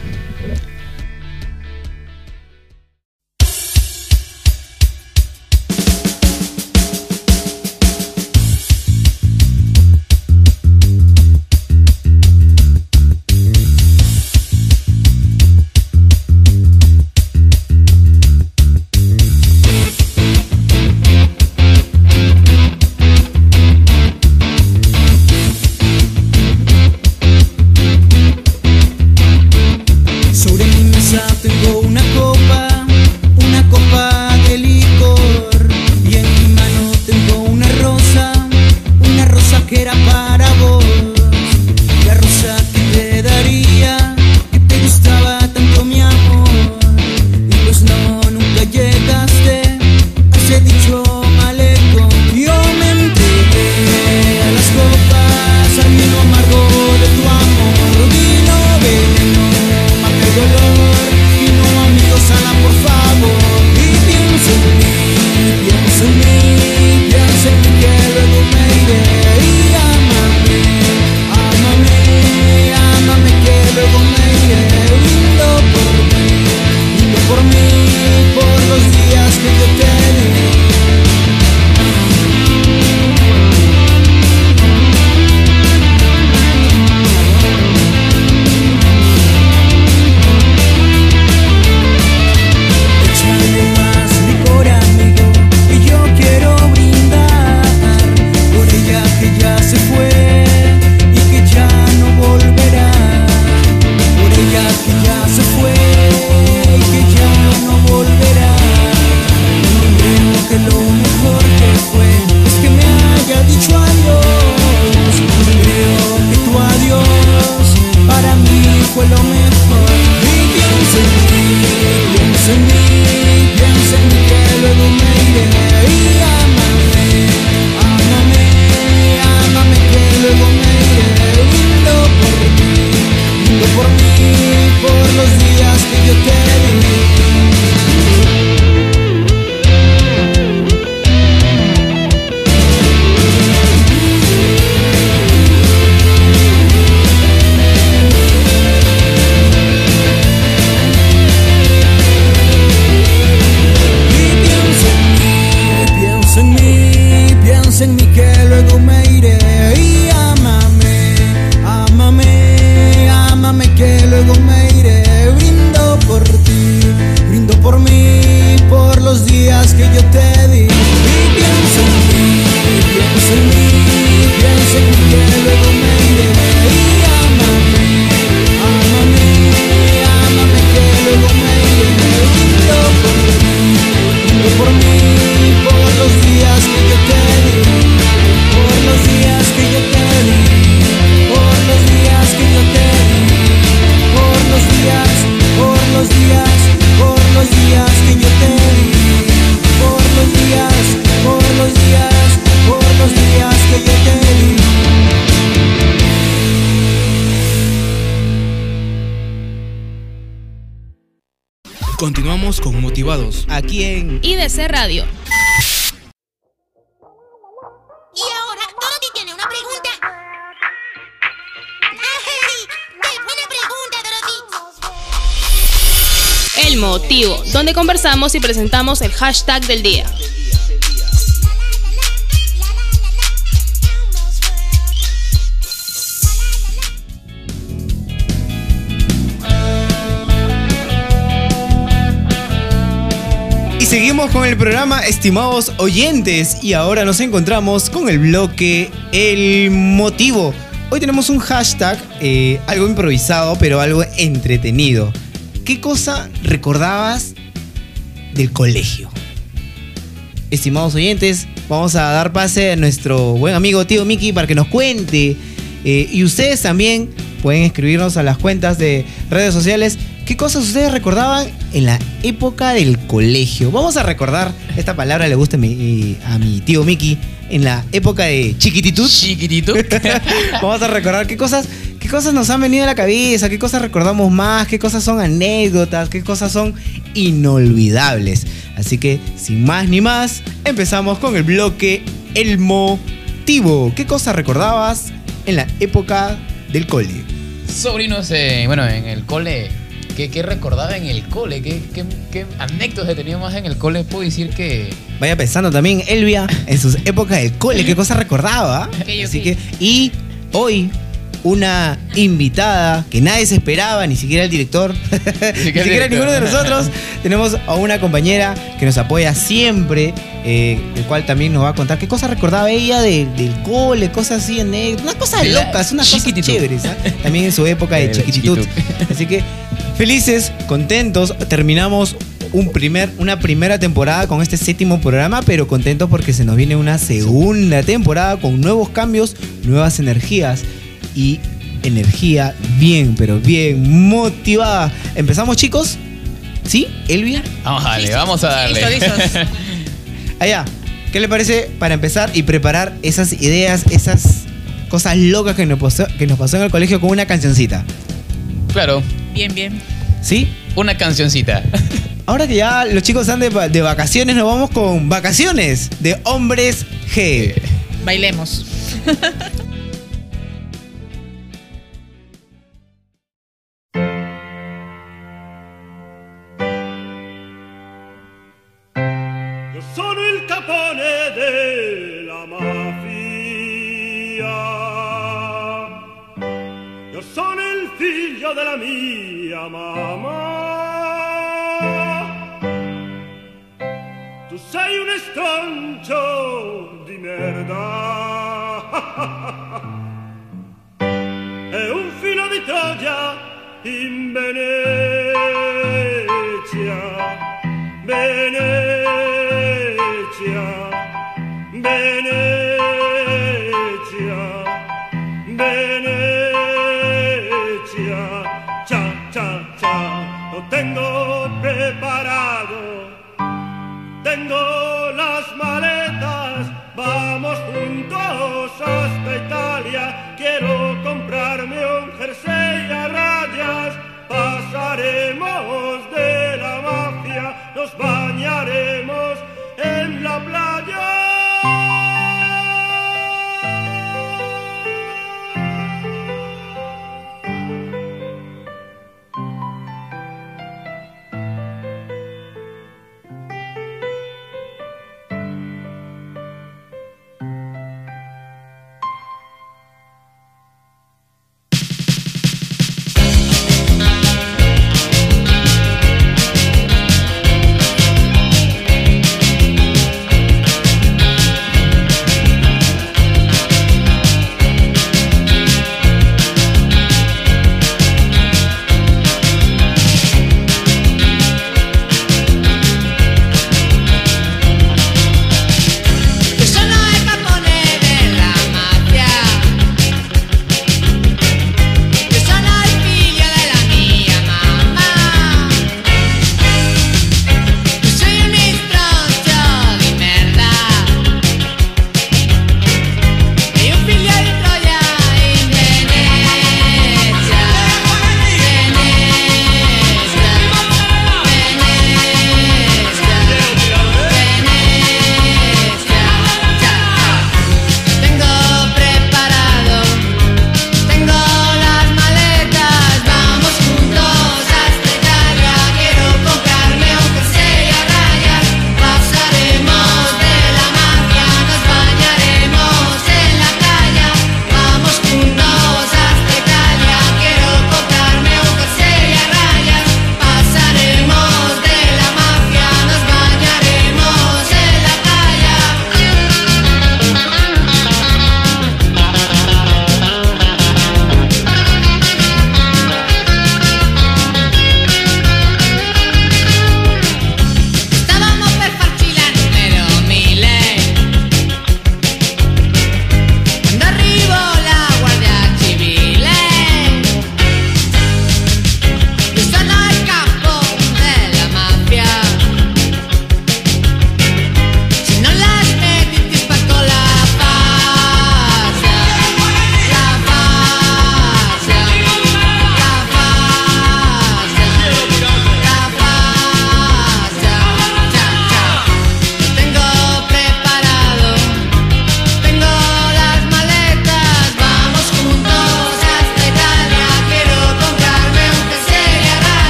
Y presentamos el hashtag del día. Y seguimos con el programa, estimados oyentes, y ahora nos encontramos con el bloque El Motivo. Hoy tenemos un hashtag, eh, algo improvisado, pero algo entretenido. ¿Qué cosa recordabas del colegio? Estimados oyentes, vamos a dar pase a nuestro buen amigo tío Miki para que nos cuente. eh, y ustedes también pueden escribirnos a las cuentas de redes sociales. ¿Qué cosas ustedes recordaban en la época del colegio? Vamos a recordar, esta palabra le gusta a mi, a mi tío Miki, en la época de chiquititud. Chiquitito. Vamos a recordar qué cosas, cosas nos han venido a la cabeza, qué cosas recordamos más, qué cosas son anécdotas, qué cosas son inolvidables. Así que, sin más ni más, empezamos con el bloque El Motivo. ¿Qué cosas recordabas en la época del cole? Sobrinos, eh, bueno, en el cole, ¿qué, qué recordaba en el cole? ¿Qué, qué, qué anécdotas teníamos en el cole? Puedo decir que Vaya pensando también Elvia en sus épocas del cole, qué cosas recordaba. Así que, y hoy una invitada que nadie se esperaba, ni siquiera el director, ni siquiera ninguno de nosotros. Tenemos a una compañera que nos apoya siempre, eh, el cual también nos va a contar qué cosas recordaba ella de- del cole, cosas así, anécdotas, unas cosas locas, unas cosas chéveres. También en su época de chiquititud. Así que felices, contentos, terminamos un primer, una primera temporada con este séptimo programa, pero contentos porque se nos viene una segunda temporada con nuevos cambios, nuevas energías y energía bien, pero bien motivada. ¿Empezamos chicos? ¿Sí? ¿Elvia? Vamos a darle, vamos a darle. Listos, listos. Allá, ¿qué le parece para empezar y preparar esas ideas, esas cosas locas que nos pasó, que nos pasó en el colegio con una cancioncita? claro, Bien, bien. ¿Sí? una cancioncita. Ahora que ya los chicos están de, de vacaciones, nos vamos con vacaciones de hombres G. Bailemos. figlio della mia mamma. Tu sei un estrancio di merda. E un filo di Troia in Venezia. Venezia, Venezia, Venezia, tengo preparado, tengo las maletas, vamos juntos hasta Italia, quiero comprarme un jersey a rayas, pasaremos de la mafia, nos bañaremos en la playa.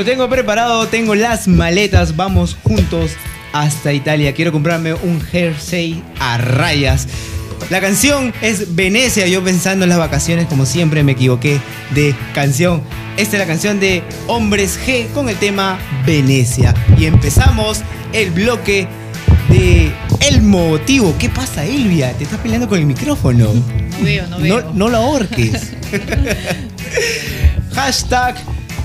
Lo tengo preparado, tengo las maletas, vamos juntos hasta Italia. Quiero comprarme un jersey a rayas. La canción es Venecia, yo pensando en las vacaciones, como siempre me equivoqué de canción. Esta es la canción de Hombres G con el tema Venecia. Y empezamos el bloque de El Motivo. ¿Qué pasa, Elvia? Te estás peleando con el micrófono. No veo, no veo. No, no lo ahorques. Hashtag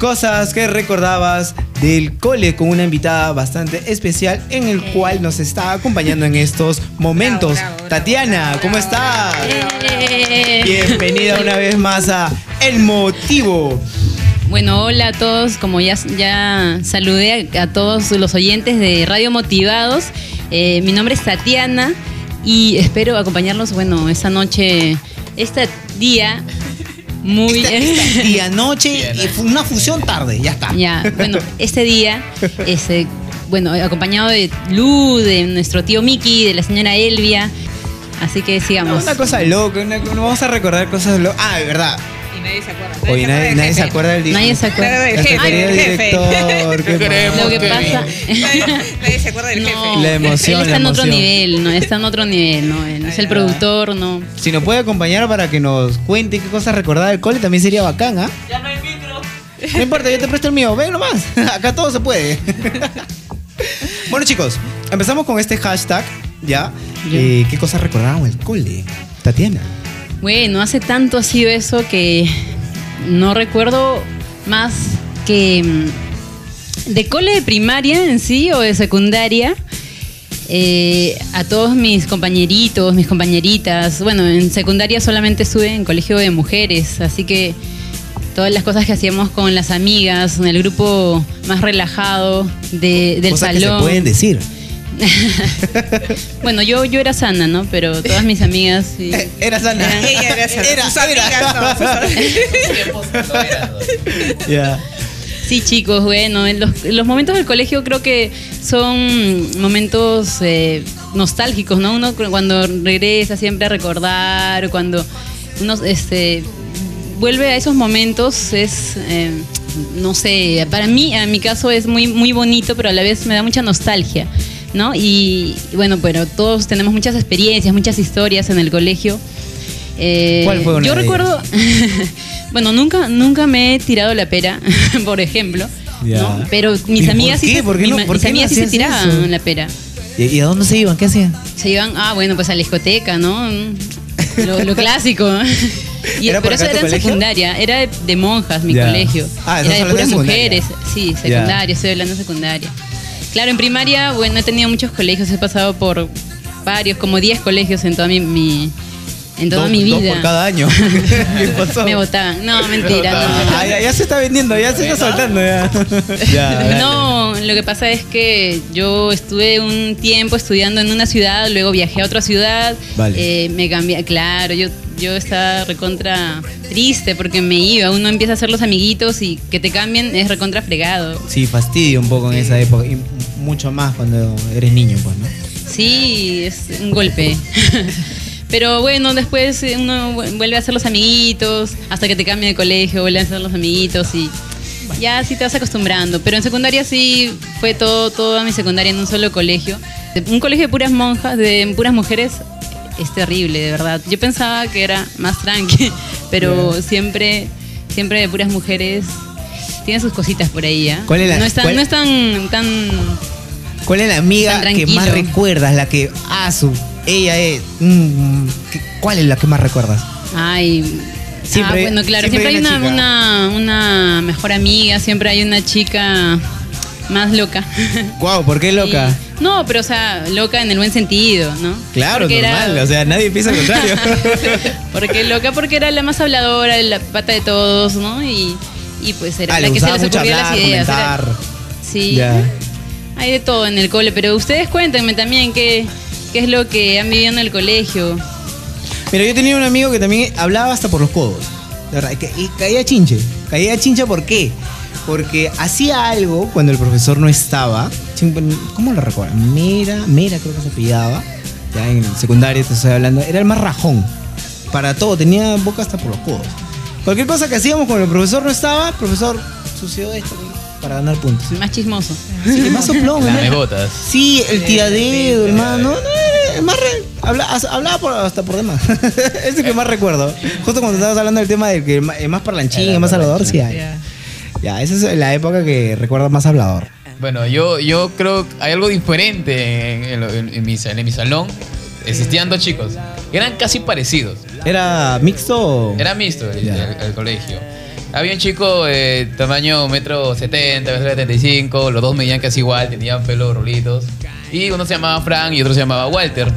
cosas que recordabas del cole con una invitada bastante especial en el cual nos está acompañando en estos momentos. Bravo, bravo, bravo, Tatiana, bravo, ¿cómo estás? Eh, Bienvenida una vez más a El Motivo. Bueno, hola a todos. Como ya, ya saludé a, a todos los oyentes de Radio Motivados, eh, mi nombre es Tatiana y espero acompañarlos, bueno, esta noche, este día muy... Esta, esta día, noche, una fusión tarde, ya está. Ya, bueno, este día, este, bueno, acompañado de Lu, de nuestro tío Miki, de la señora Elvia. Así que sigamos. Una cosa loca, una- vamos a recordar cosas locas. Ah, de verdad. Nadie se acuerda. Oye, nadie, nadie se acuerda del Nadie se acuerda. del jefe. querido Ay, del jefe. director, qué Queremos Lo que que pasa. Nadie se acuerda del No, jefe. La emoción, Él está la en otro nivel, no, está en otro nivel, no, él es el productor, no. Si nos puede acompañar para que nos cuente qué cosas recordaba del cole, también sería bacán, ¿ah? Ya no hay micro. No importa, yo te presto el mío, ven nomás. Acá todo se puede. bueno, chicos, empezamos con este hashtag, ¿ya? Eh, ¿Qué cosas recordaban del cole? Tatiana. Bueno, hace tanto ha sido eso que no recuerdo más que mm, de cole de primaria en sí o de secundaria. eh, a todos mis compañeritos, mis compañeritas. Bueno, en secundaria solamente estuve en colegio de mujeres, así que todas las cosas que hacíamos con las amigas, en el grupo más relajado de- del cosas salón. que se pueden decir. Bueno, yo, yo era sana, ¿no? Pero todas mis amigas sí. Eh, Era sana. Eran- Ella era esa. Era, sus era. amigas, no, sus amigas. Ya. Sí, chicos, bueno, en los, los momentos del colegio creo que son momentos eh, nostálgicos, ¿no? Uno cu- cuando regresa siempre a recordar, cuando uno este, vuelve a esos momentos, es, eh, no sé, para mí, en mi caso es muy, muy bonito, pero a la vez me da mucha nostalgia, ¿no? Y, bueno, pero todos tenemos muchas experiencias, muchas historias en el colegio. Eh, ¿Cuál fue una Yo de recuerdo, bueno, nunca, nunca me he tirado la pera, por ejemplo. Pero ¿Y mis amigas sí se, ¿Por qué mi no- ma- por mis no amigas sí se tiraban eso? la pera. ¿Y, a dónde se iban? ¿Qué hacían? Se iban, ah, bueno, pues a la discoteca, ¿no? Lo, lo clásico. Y- ¿Era pero eso era en colegio? secundaria, era de, de monjas mi colegio. Ah, era de puras mujeres. Sí, secundaria, estoy hablando de secundaria. Claro, en primaria, bueno, he tenido muchos colegios, he pasado por varios, como 10 colegios en toda mi, mi- en toda Dos- mi dos vida. por cada año. ¿Qué pasó? Me votaban. No, mentira, no. Ah, ya, ya se está vendiendo, ya se está soltando. Ya. No, lo que pasa es que yo estuve un tiempo estudiando en una ciudad, luego viajé a otra ciudad, Vale. eh, me cambié, claro, yo, yo estaba recontra triste porque me iba, uno empieza a hacer los amiguitos y que te cambien es recontra fregado. Sí, fastidio un poco en esa época. Y mucho más cuando eres niño, pues, ¿no? Sí, es un golpe. Pero bueno, después uno vu- vuelve a hacer los amiguitos, hasta que te cambia de colegio, vuelve a hacer los amiguitos y ya sí te vas acostumbrando. Pero en secundaria sí fue todo, toda mi secundaria en un solo colegio. Un colegio de puras monjas, de puras mujeres, es terrible, de verdad. Yo pensaba que era más tranqui, pero siempre, siempre de puras mujeres. Tiene sus cositas por ahí, ¿ah? ¿Cuál es la- no es tan, cuál- no es tan, tan ¿Cuál es la amiga que más recuerdas? La que, ah, su, ella es. mm, ¿qué- ¿Cuál es la que más recuerdas? Ay. Siempre- ah, bueno, claro, siempre siempre, hay hay una una, mejor amiga, siempre hay una chica más loca. Guau, ¿por qué loca? No, pero o sea, loca en el buen sentido, ¿no? Claro, Porque era- normal. O sea, nadie piensa al contrario. porque loca porque era la más habladora, la pata de todos, ¿no? Y, y pues era ah, la que se les ocurría hablar, las ideas. era- sí. Hay de todo en el cole, pero ustedes cuéntenme también qué, qué es lo que han vivido en el colegio. Mira, yo tenía un amigo que también hablaba hasta por los codos. De verdad, y caía chinche. Caía chinche, ¿por qué? Porque hacía algo cuando el profesor no estaba. ¿Cómo lo recuerdo? Mera, Mera creo que se pillaba. Ya en secundaria te estoy hablando. Era el más rajón. Para todo, tenía boca hasta por los codos. Cualquier cosa que hacíamos cuando el profesor no estaba, el profesor sucedió esto. para ganar puntos. Más chismoso. Sí, el más soplón. La ¿no? me botas. Sí, el tiradedo, hermano. No, el más re- habla- as- hablaba por- hasta por demás. es el que más recuerdo. Justo cuando estabas hablando del tema del que el el más parlanchín, el más hablador, sí hay. Ya, esa es la época que recuerdo más hablador. Bueno, yo, yo creo que hay algo diferente en, en mi, sa- en mi salón. Existían dos chicos. Eran casi parecidos. ¿Era mixto? Era mixto el, el- el colegio. Había un chico de tamaño metro 70, metro 75, los dos medían casi igual, tenían pelo rolitos. Y uno se llamaba Frank y otro se llamaba Walter.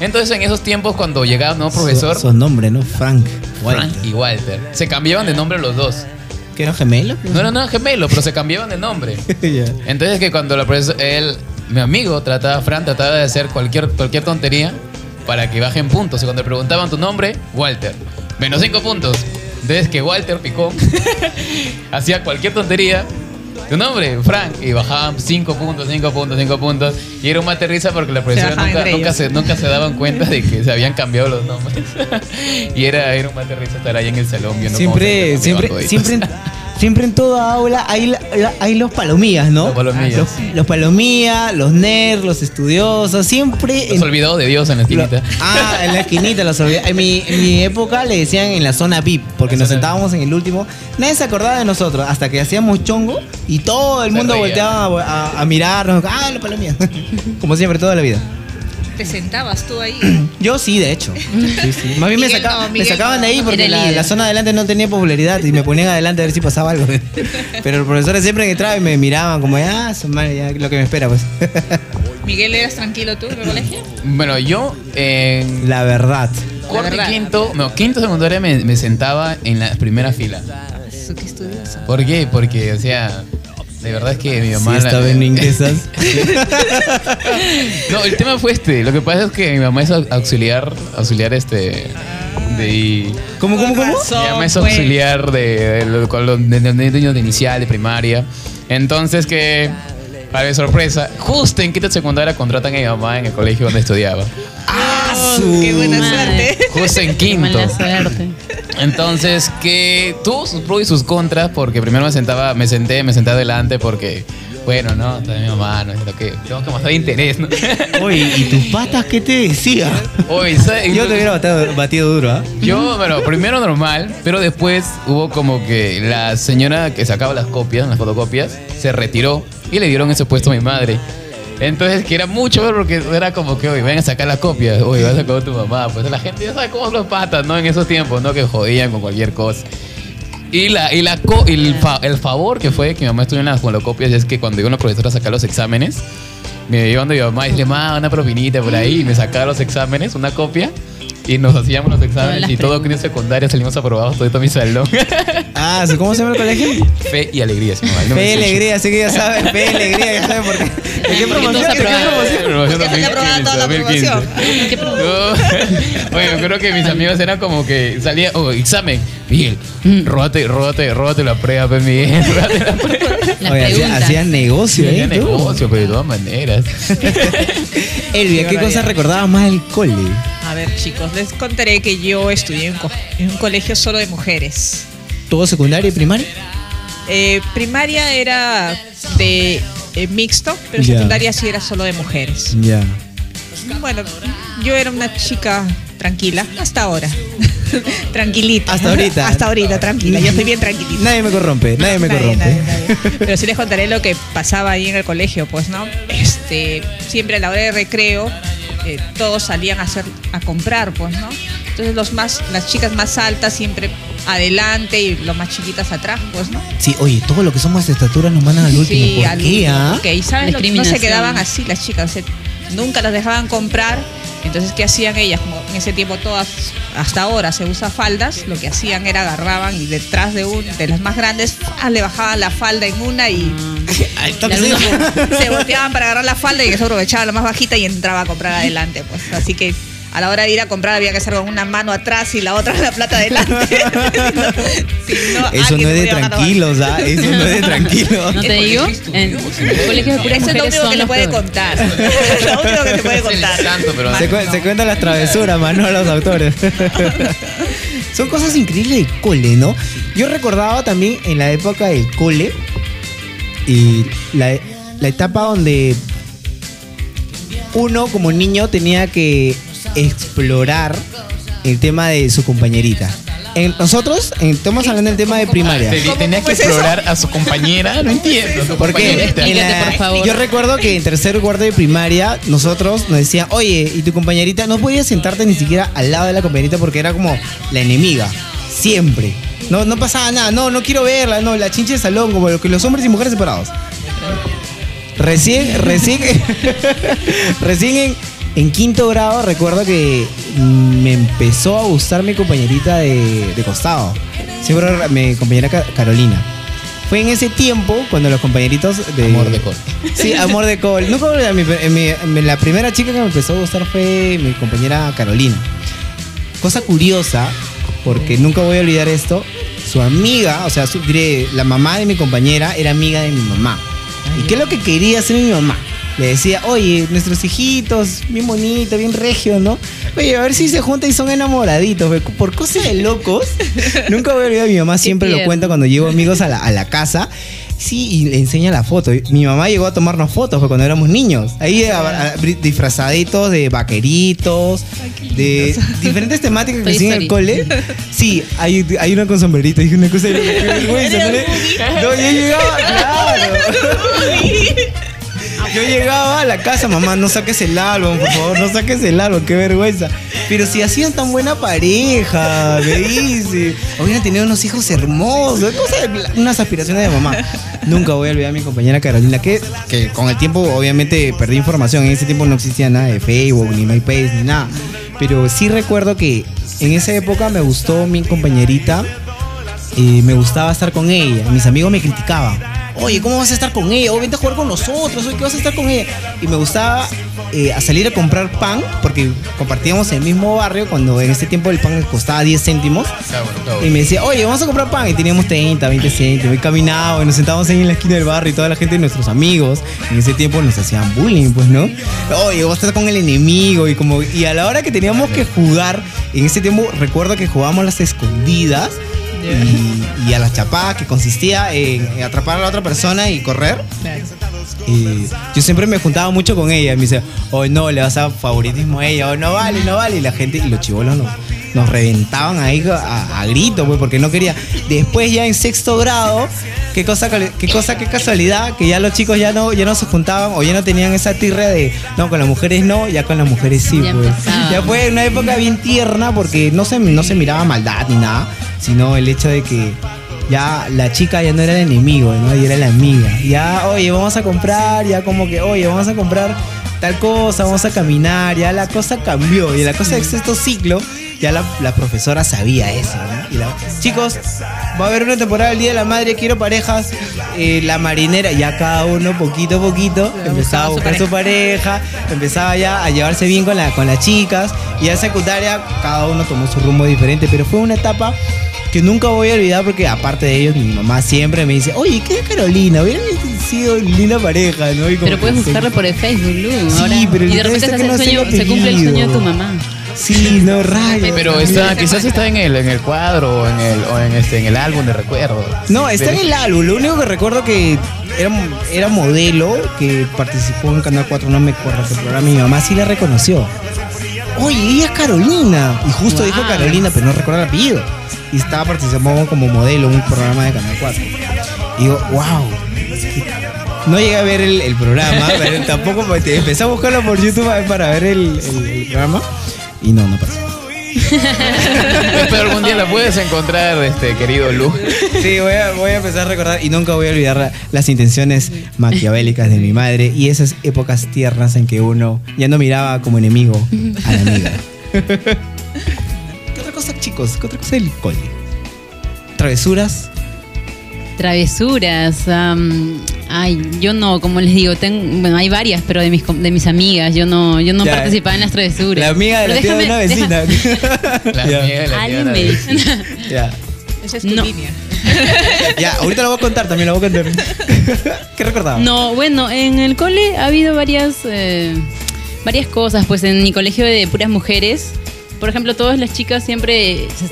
Entonces en esos tiempos cuando llegaba un nuevo profesor, Son nombres, ¿no? Frank. Frank y Walter, se cambiaban de nombre los dos. ¿Que eran gemelos? No eran nada gemelos, pero se cambiaban de nombre. Entonces que cuando la profesor- él, mi amigo, trataba, Fran trataba de hacer cualquier, cualquier tontería para que bajen puntos. Y cuando le preguntaban tu nombre, Walter. Menos cinco puntos. Entonces que Walter picó, hacía cualquier tontería. Tu nombre, Frank, y bajaban 5 puntos, 5 puntos, 5 puntos. Y era un mate risa porque la profesora nunca, nunca, se, nunca se daban cuenta de que se habían cambiado los nombres. y era, era un mate risa estar ahí en el salón viendo cómo Siempre, se siempre, siempre, siempre en toda aula hay, la- la- hay los palomías, ¿no? Los palomillas. Los, los palomías, los nerds, los estudiosos, siempre... Los olvidados de Dios en la esquinita. Ah, en la esquinita los olvidé. En mi, en mi época le decían en la zona VIP, porque nos sentábamos en el último. Nadie se acordaba de nosotros hasta que hacíamos chongo y todo el Se mundo reía. volteaba a, a- a mirarnos. Ah, la palomía. Como siempre, toda la vida. ¿Te sentabas tú ahí? Yo sí, de hecho. Sí, sí. Más bien me, Miguel saca- no, me Miguel sacaban de ahí porque la, zona de adelante no tenía popularidad y me ponían adelante a ver si pasaba algo. Pero los profesores siempre que entraba y me miraban como, ah, ya lo que me espera, pues. Miguel, ¿eras tranquilo tú en el colegio? Bueno, yo en La verdad. cuarto verdad. y quinto, no, quinto secundaria me, me sentaba en la primera fila. Eso, qué estudioso. ¿Por qué? Porque, o sea, de verdad es que mi mamá... la- estaba en inglesas. no, el tema fue este. Lo que pasa es que mi mamá es au- auxiliar, auxiliar este... De, ¿Cómo, cómo, cómo? mi mamá es pues. auxiliar de, de, lo- con los de, de- de niños de inicial, de primaria. Entonces que... Para mi sorpresa, justo en quinto secundaria contratan a mi mamá en el colegio donde estudiaba. ¡Ah, Qué buena Madre. suerte. Justo en Qué quinto. mala suerte. Entonces, que tuvo sus pros y sus contras, porque primero me sentaba, me senté, me senté adelante porque, bueno, no, está mi mamá, no es lo que tengo que mostrar interés, ¿no? Oye, ¿y tus patas qué te decía? Oye, ¿sabes? Yo te hubiera batido, batido duro, ¿ah? Yo, bueno, primero normal, pero después hubo como que la señora que sacaba las copias, las fotocopias, se retiró y le dieron ese puesto a mi madre. Entonces, que era mucho porque era como que, oye, ven a sacar las copias, oye, vas a sacar tu mamá. Pues la gente ya sabe cómo los patas, ¿no? En esos tiempos, ¿no? Que jodían con cualquier cosa. Y, la, y, la co- el, fa- el favor que fue que mi mamá estuvo en las fotocopias es que cuando iba una profesora a sacar los exámenes, me iban de mi mamá y le ma, una propinita por ahí, y me sacaba los exámenes, una copia, y nos hacíamos los exámenes y todo en secundaria salimos aprobados todo mi salón. Ah, ¿cómo se llama el colegio? Fe y alegría, si no mal no me Fe y alegría, así que ya saben, fe y alegría, ya saben por qué. ¿En qué promoción? ¿En qué promoción? Promoción Porque está aprobada toda la 2015, promoción. ¿Qué pregunta? No. Oye, creo que mis amigos eran como que salía, oh, examen, Miguel, róbate, róbate, róbate la prueba, pues Miguel, róbate la prueba. Las Oye, hacían, hacían negocio, ¿eh? tú. negocio, pero de todas maneras. Elvia, ¿qué cosa recordabas más del cole? A ver, chicos, les contaré que yo estudié en, co- en un colegio solo de mujeres. ¿Todo secundaria y primaria? Eh, primaria era de eh, mixto, pero secundaria sí era solo de mujeres. Ya. Bueno, yo era una chica tranquila hasta ahora. tranquilita. Hasta ahorita. Hasta ahorita, tranquila. Yo estoy bien tranquilita. Nadie me corrompe, nadie me Nadie, corrompe. nadie, nadie. Pero sí les contaré lo que pasaba ahí en el colegio, pues, ¿no? Este, siempre a la hora de recreo, eh, todos salían a hacer, a comprar, pues, ¿no? Entonces los más, las chicas más altas siempre adelante y los más chiquitas atrás, pues, ¿no? Sí, oye, todo lo que somos de estatura nos mandan al último. Sí, ¿Por al qué, último, ah? porque, y sabes, lo que no se quedaban así las chicas, o sea, nunca las dejaban comprar. Entonces, ¿qué hacían ellas? Como en ese tiempo todas, hasta ahora se usa faldas, lo que hacían era agarraban y detrás de un, de las más grandes, le bajaban la falda en una y toque La se- se volteaban para agarrar la falda y eso aprovechaba la más bajita y entraba a comprar adelante. Pues. Así que a la hora de ir a comprar había que hacer con una mano atrás y la otra la plata adelante. Si no, Eso no es de tranquilos, ¿ah? Eso no es de tranquilos. ¿No te digo? En colegios de puras Eso es lo único que le puede contar. lo único que te puede contar. Se, cu- se cuentan las travesuras, mano, los autores. Son cosas increíbles del cole, ¿no? Yo recordaba también en la época del cole y la, la etapa donde uno como niño tenía que explorar el tema de su compañerita. En- nosotros en- estamos hablando del tema de primaria. Te- Tenías que explorar a su compañera, no entiendo. su Porque yo recuerdo que en tercer cuarto de primaria nosotros nos decían, oye, y tu compañerita, no podías sentarte ni siquiera al lado de la compañerita porque era como la enemiga, siempre. No, no pasaba nada, no, no quiero verla, no, la chinche de salón, como lo que los hombres y mujeres separados. Recién, recién, recién en, en quinto grado recuerdo que me empezó a gustar mi compañerita de, de costado. Siempre mi compañera Ca- Carolina. Fue en ese tiempo cuando los compañeritos de... Amor de col. Sí, amor de col. Nunca olvidé, mi- mi- mi- la primera chica que me empezó a gustar fue mi compañera Carolina. Cosa curiosa, porque nunca voy a olvidar esto, su amiga, o sea, su- diré, la mamá de mi compañera era amiga de mi mamá. ¿Y qué es lo que quería hacer mi mamá? Le decía, oye, nuestros hijitos, bien bonitos, bien regios, ¿no? Oye, a ver si se juntan y son enamoraditos, por cosas de locos. Nunca voy a olvidar, mi mamá siempre lo cuenta cuando llevo amigos a la, a la casa. Sí, y le enseña la foto. Mi mamá llegó a tomarnos fotos fue cuando éramos niños. Ahí a- a- disfrazaditos de vaqueritos, de diferentes temáticas que hacían en el cole. Sí, hay, hay una con sombrerito. Dije una cosa de vergüenza. No, yo llegaba, claro. Yo llegaba a la casa, mamá, no saques el álbum, por favor, no saques el álbum, qué vergüenza. Pero si hacían tan buena pareja, me dice. Hubieran tenido unos hijos hermosos, cosas unas aspiraciones de mamá. Nunca voy a olvidar a mi compañera Carolina, que, que con el tiempo obviamente perdí información. En ese tiempo no existía nada de Facebook, ni MySpace, ni nada. Pero sí recuerdo que en esa época me gustó mi compañerita y me gustaba estar con ella. Mis amigos me criticaban. Oye, ¿cómo vas a estar con ella? O vente a jugar con nosotros, oye, ¿qué vas a estar con ella? Y me gustaba eh, a salir a comprar pan, porque compartíamos el mismo barrio cuando en ese tiempo el pan costaba 10 céntimos. Y me decía, oye, vamos a comprar pan. Y teníamos 30, 20 céntimos. Y caminábamos y nos sentábamos ahí en la esquina del barrio y toda la gente, nuestros amigos, en ese tiempo nos hacían bullying, pues, ¿no? Oye, vos estás con el enemigo. Y como y a la hora que teníamos que jugar, en ese tiempo recuerdo que jugábamos las escondidas. Y, a las chapadas que consistía en, atrapar a la otra persona y correr. Y yo siempre me juntaba mucho con ella. Me dice, oh no, le vas a favoritismo a ella, o no vale, no vale. Y la gente, y los chivolos nos, nos reventaban ahí a, a gritos, pues, porque no quería. Después ya en sexto grado, qué cosa, qué cosa, qué casualidad, que ya los chicos ya no, ya no se juntaban o ya no tenían esa tirre de, no, con las mujeres no, ya con las mujeres sí, Ya pues. empezaba. Ya fue una época bien tierna porque no se, no se miraba maldad ni nada, sino el hecho de que ya la chica ya no era el enemigo, ¿no? Y era la amiga. Ya, oye, vamos a comprar, ya como que, oye, vamos a comprar tal cosa, vamos a caminar, ya la cosa cambió. Y la cosa de sexto ciclo, ya la, la profesora sabía eso, ¿no? Y la- chicos, va a haber una temporada del Día de la Madre, quiero parejas, eh, la marinera, ya cada uno poquito a poquito empezaba a buscar su pareja, empezaba ya a llevarse bien con, la, con las chicas, y ya en secundaria cada uno tomó su rumbo diferente, pero fue una etapa que nunca voy a olvidar porque aparte de ellos, mi mamá siempre me dice, oye, ¿qué es Carolina? Hubieran sido linda pareja, ¿no? Y como Pero puedes buscarlo por el Facebook, Lu. Sí, ahora. pero y de repente se, que no sueño, se cumple el sueño de tu mamá. Sí, no, rayo. Pero está, quizás está en el, en el cuadro o en el, o en este, en el álbum de recuerdos. No, está en el álbum. Lo único que recuerdo que era, era modelo que participó en Canal 4, no me acuerdo qué programa. Mi mamá sí la reconoció. Oye, ella es Carolina. Y justo dijo. Carolina, pero no recuerdo el apellido. Y estaba participando como modelo en un programa de Canal 4. Y digo, wow. No llegué a ver el, el programa, pero tampoco empecé a buscarlo por YouTube para ver el, el- el programa. Y no, no pasó. Pero algún día la puedes encontrar, este querido Lu. Sí, voy a, voy a empezar a recordar y nunca voy a olvidar la- las intenciones maquiavélicas de mi madre y esas épocas tiernas en que uno ya no miraba como enemigo a la amiga. ¿Qué otra cosa, chicos? ¿Qué otra cosa del cole? ¿Travesuras? Travesuras. ay, yo no, como les digo, ten- bueno, hay varias, pero de mis, com- de mis amigas. Yo no, yo no Ya. participaba en las travesuras. La amiga de la tía de una vecina. La Ya. amiga de la Alguien tía me de- dice. Ya. Esa es tu No. línea. Ya, ahorita lo voy a contar, también lo voy a contar. ¿Qué recordaba? No, bueno, en el cole ha habido varias, eh, varias cosas. Pues en mi colegio de puras mujeres, por ejemplo, todas las chicas siempre se-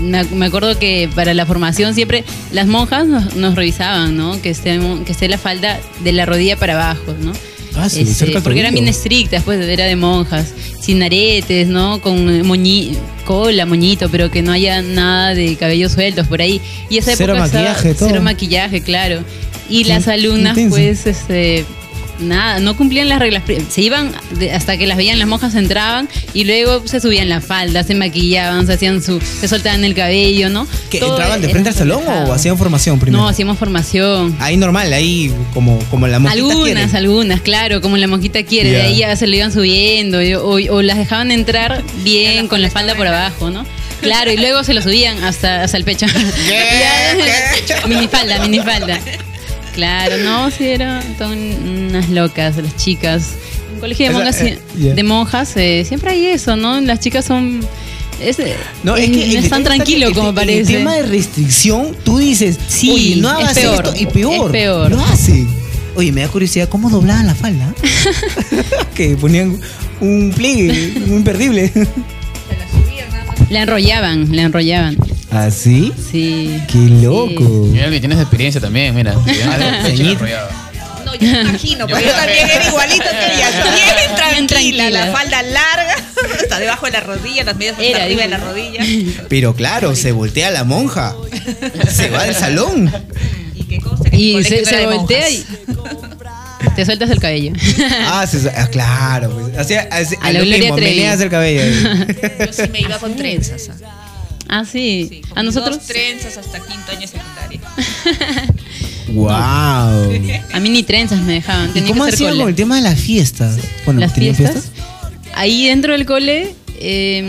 me, ac- me acuerdo que para la formación siempre las monjas nos, nos revisaban, ¿no? Que esté, que esté la falda de la rodilla para abajo, ¿no? Ah, sí, Este, porque eran bien estrictas, pues era de monjas, sin aretes, ¿no? Con moñi, cola, moñito, pero que no haya nada de cabellos sueltos por ahí. Y esa Cero época estaba- todo. Cero maquillaje, claro. Y las alumnas, intenso. pues, este, nada, no cumplían las reglas. Se iban hasta que las veían las monjas entraban y luego se subían la falda, se maquillaban, se hacían su, se soltaban el cabello, ¿no? ¿Que ¿Entraban de era frente al salón relajado. o hacían formación primero? No, hacíamos formación. Ahí normal, ahí como, como la monjita Algunas, quiere. algunas, claro, como la monjita quiere, de ahí ya se lo iban subiendo o, o las dejaban entrar bien con la falda por abajo, ¿no? Claro, y luego se lo subían hasta, hasta el pecho. Ya, minifalda, minifalda. Claro, no, sí, eran son unas locas las chicas. En colegio de Esa, monjas, eh, de monjas eh, siempre hay eso, ¿no? Las chicas son... Es, No, es es- que no es tan tranquilo que como el- parece. El tema de restricción, tú dices, Sí, oye, no es hagas peor, esto y peor. es peor. Lo hacen. Oye, me da curiosidad, ¿cómo doblaban la falda? que ponían un pliegue, un imperdible. La enrollaban, la enrollaban. ¿Ah, sí? Sí. Qué loco. Mira que tienes experiencia también, mira. No, yo me imagino, porque yo también era igualito que ella, bien tranquila, tranquila. la falda larga, hasta debajo de la rodilla, las medias hasta arriba de la rodilla. Pero claro, se voltea la monja. Se va del salón. Y colegio se, no se de voltea y te sueltas el cabello. Ah, se- ah, claro. Pues. Hacía, hacía- A lo mismo, meneas el cabello. Yo sí me iba con trenzas. ah. Ah, sí. A nosotros. Dos trenzas hasta quinto año secundaria. wow. A mí ni trenzas me dejaban. ¿Y Tenía cómo que hacer con el tema de las fiestas? Bueno, las ¿tenían fiestas. Ahí dentro del cole, eh,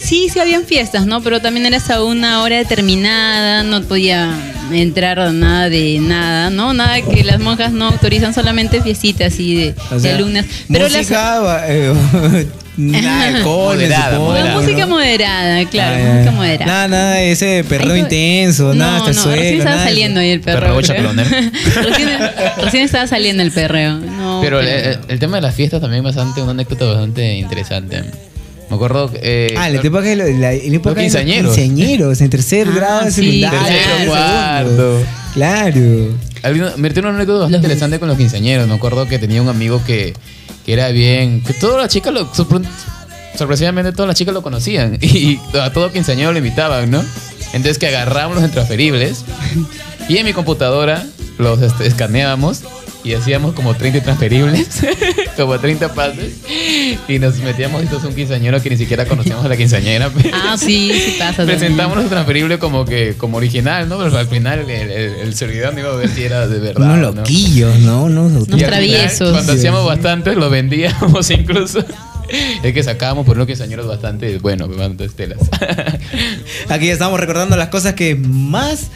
sí, sí habían fiestas, ¿no? Pero también era hasta una hora determinada, no podía entrar nada de nada, ¿no? Nada que las monjas no autorizan, solamente fiestitas así de, O de sea, alumnas. Pero las, música, eh, nada, alcohol, Moderada, moderada. ¿no? música moderada, claro, Ah, música moderada. Nada, nada de ese to- intenso, nada hasta el no, suelo. recién estaba nada de saliendo ahí el chapelonero. recién, recién estaba saliendo el perreo. No, Pero el, el- el tema de las fiestas también bastante, una anécdota bastante interesante. Me acuerdo que. eh, Ah, la época de lo- la, la época de los quinceañeros. quinceañeros, en tercer Ah, grado de sí. secundaria. Tercero, segundo. cuarto. Claro. Había- Me tengo una anécdota bastante interesante con los quinceañeros. Me acuerdo que tenía un amigo que, que era bien. que todas las chicas lo. sorpre- sorpresivamente todas las chicas lo conocían. Y a todo quinceañero lo invitaban, ¿no? Entonces que agarrábamos los transferibles. Y en mi computadora los este, escaneábamos. Y hacíamos como 30 transferibles, como 30 pases, y nos metíamos entonces un quinceañero que ni siquiera conocíamos a la quinceañera. Ah, sí, sí pasa. Presentamos nuestro transferible como que como original, ¿no? Pero al final el, el- el servidor no iba a ver si era de verdad. Unos o ¿no? loquillos, ¿no? Unos loquillos. final, traviesos. Cuando Sí. hacíamos bastantes, lo vendíamos incluso. Es que sacábamos por unos quinceañeros bastante, bueno, bastantes telas. Aquí estamos recordando las cosas que más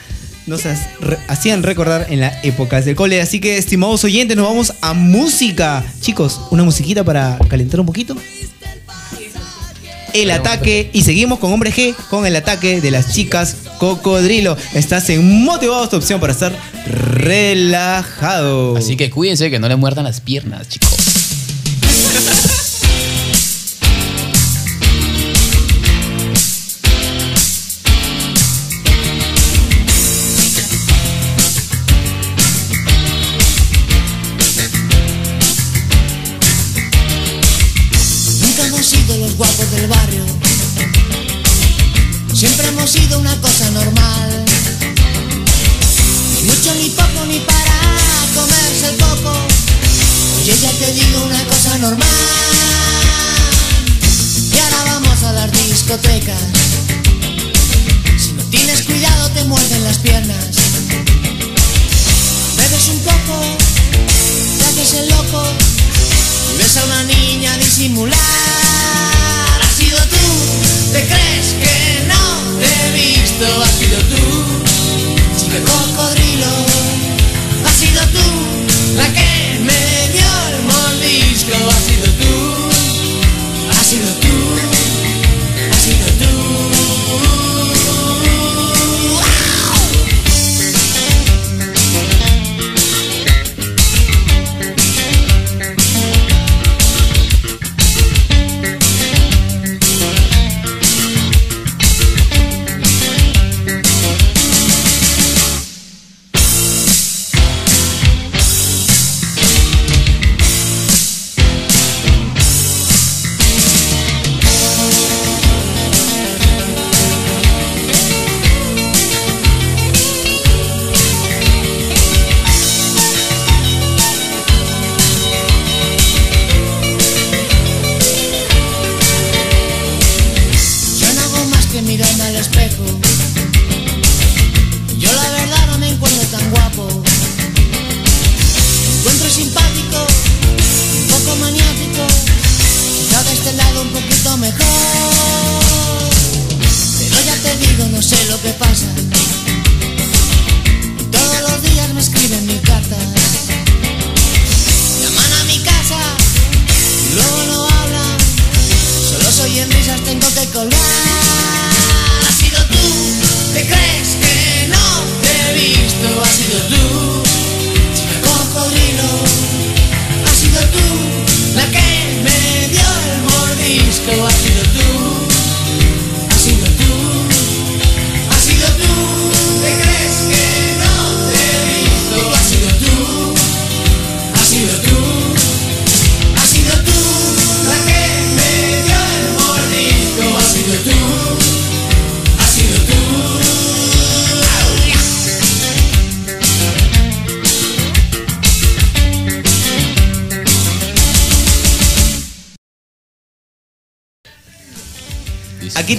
nos re- hacían recordar en las épocas del cole. Así que, estimados oyentes, nos vamos a música. Chicos, una musiquita para calentar un poquito. El ataque y seguimos con Hombre G con el ataque de las chicas cocodrilo. Estás en motivados tu opción para estar relajado. Así que cuídense que no le muerdan las piernas, chicos.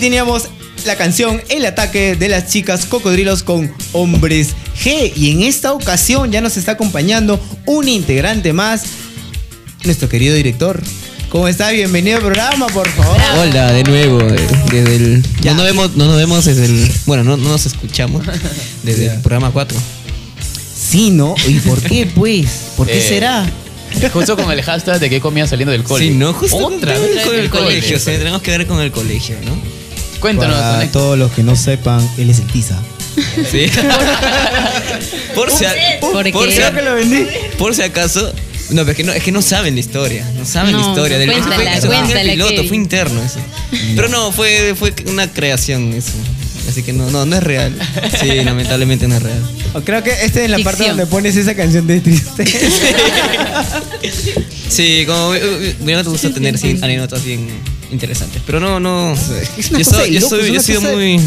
teníamos la canción El ataque de las chicas cocodrilos con hombres G. Y en esta ocasión ya nos está acompañando un integrante más, nuestro querido director. ¿Cómo está? Bienvenido al programa, por favor. Hola, de nuevo, eh, desde el... No nos vemos, no nos vemos desde el... Bueno, no, no nos escuchamos desde el programa 4. Sí, ¿no? ¿Y por qué, pues? ¿Por qué Eh, será? Justo con el hashtag de qué comía saliendo del cole. Sí, no, justo Otra con, vez con el cole. colegio, o sea, tenemos que ver con el colegio, ¿no? Cuéntanos, Para todos los que no sepan, él es el Tiza. Sí. por si, a- ¿Por si a- por acaso. No, pero es que no, es que no saben la historia. No saben la historia. Del, cuéntala, fue- eso fue el piloto, Kevin. fue interno eso. Pero no, fue, fue una creación eso. Así que no, no, no es real. Sí, lamentablemente no es real. Creo que esta es la parte donde pones esa canción de tristeza. Sí, como eh, mira, te gusta tener sí, anécdotas bien interesantes. Pero no, no. Es una Yo, cosa soy, de yo, soy- he sido de- muy.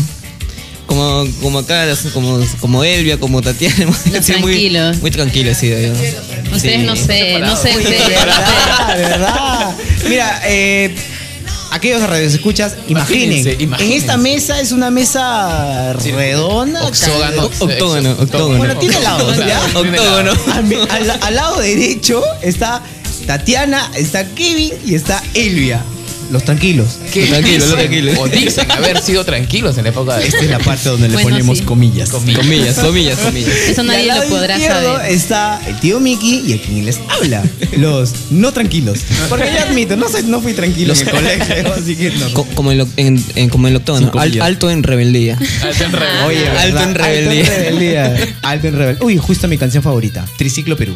Como, como acá, como, como Elvia, como Tatiana. he sido muy, muy tranquilo, he sido yo. Ustedes Sí. no sé, no sé, De ustedes. verdad, de verdad. Mira, eh, aquellos radios escuchas, imaginen, Imagínense, en esta mesa es una mesa redonda. Oxógano. Octógono, octógono. Bueno, tiene lados, ¿ya? Octógono. Al, mi- al- al lado derecho está Tatiana, está Kevin y está Elvia. Los tranquilos. ¿Qué Tranquilo, dicen? tranquilo. O dicen haber sido tranquilos en la época de Esta es la parte donde le Bueno, ponemos sí. comillas. Comillas, comillas, comillas. Eso Y nadie al lado lo podrá izquierdo saber. está el tío Mickey y a quien les habla. Los no tranquilos. Porque yo admito, no, sé, no fui tranquilo en el colegio, así que no. Co- como, el, oc- en, en- como el al- comillas. alto en rebeldía. En. Oye, Alto ¿verdad? en rebeldía. Alto en rebeldía. Alto en rebeldía. Uy, justo mi canción favorita. Triciclo Perú.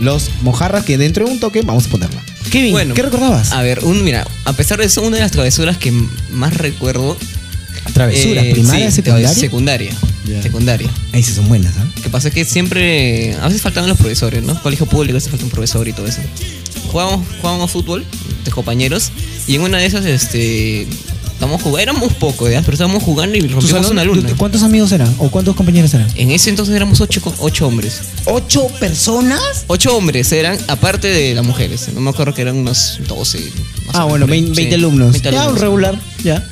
Los mojarras que dentro de un toque vamos a ponerla. Kevin, Bueno, ¿qué recordabas? A ver, un, mira, a pesar de eso, una de las travesuras que más recuerdo. Travesura, eh, primaria, sí, secundaria. Secundaria. Secundaria. Ahí sí son buenas, ¿ah? Lo que pasa es que siempre. A veces faltaban los profesores, ¿no? Colegio público, a veces falta un profesor y todo eso. Jugábamos, jugábamos fútbol de compañeros y en una de esas, este. Estábamos jugando, éramos pocos, ¿ya? Pero estábamos jugando y ¿Tu rompimos salón? una alumna. ¿Cuántos amigos eran? ¿O cuántos compañeros eran? En ese entonces éramos ocho, ocho hombres. ¿Ocho personas? Ocho hombres eran, aparte de las mujeres. No me acuerdo que eran unos 12. más o Ah, bueno, por ahí. 20, Sí, 20 alumnos. 20 Ya, un regular. Ya.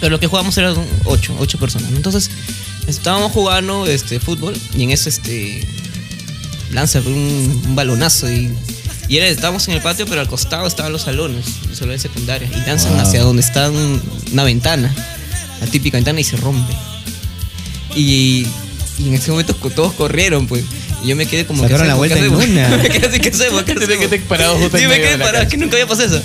Pero lo que jugábamos eran ocho, ocho personas. Entonces, estábamos jugando este, fútbol y en eso este, lanza un, un balonazo y, y era, estábamos en el patio, pero al costado estaban los salones, los salones secundarios, y lanzan Wow. hacia donde está un- una ventana, la típica ventana, y se rompe. Y, y en ese momento todos corrieron, pues. Y yo me quedé como Sacaron ¿qué la vuelta ¿Qué en una. me quedé así, ¿qué hacemos? ¿Qué Tienes hacemos? que estar parado justo Sí, me quedé parado, que nunca había pasado eso.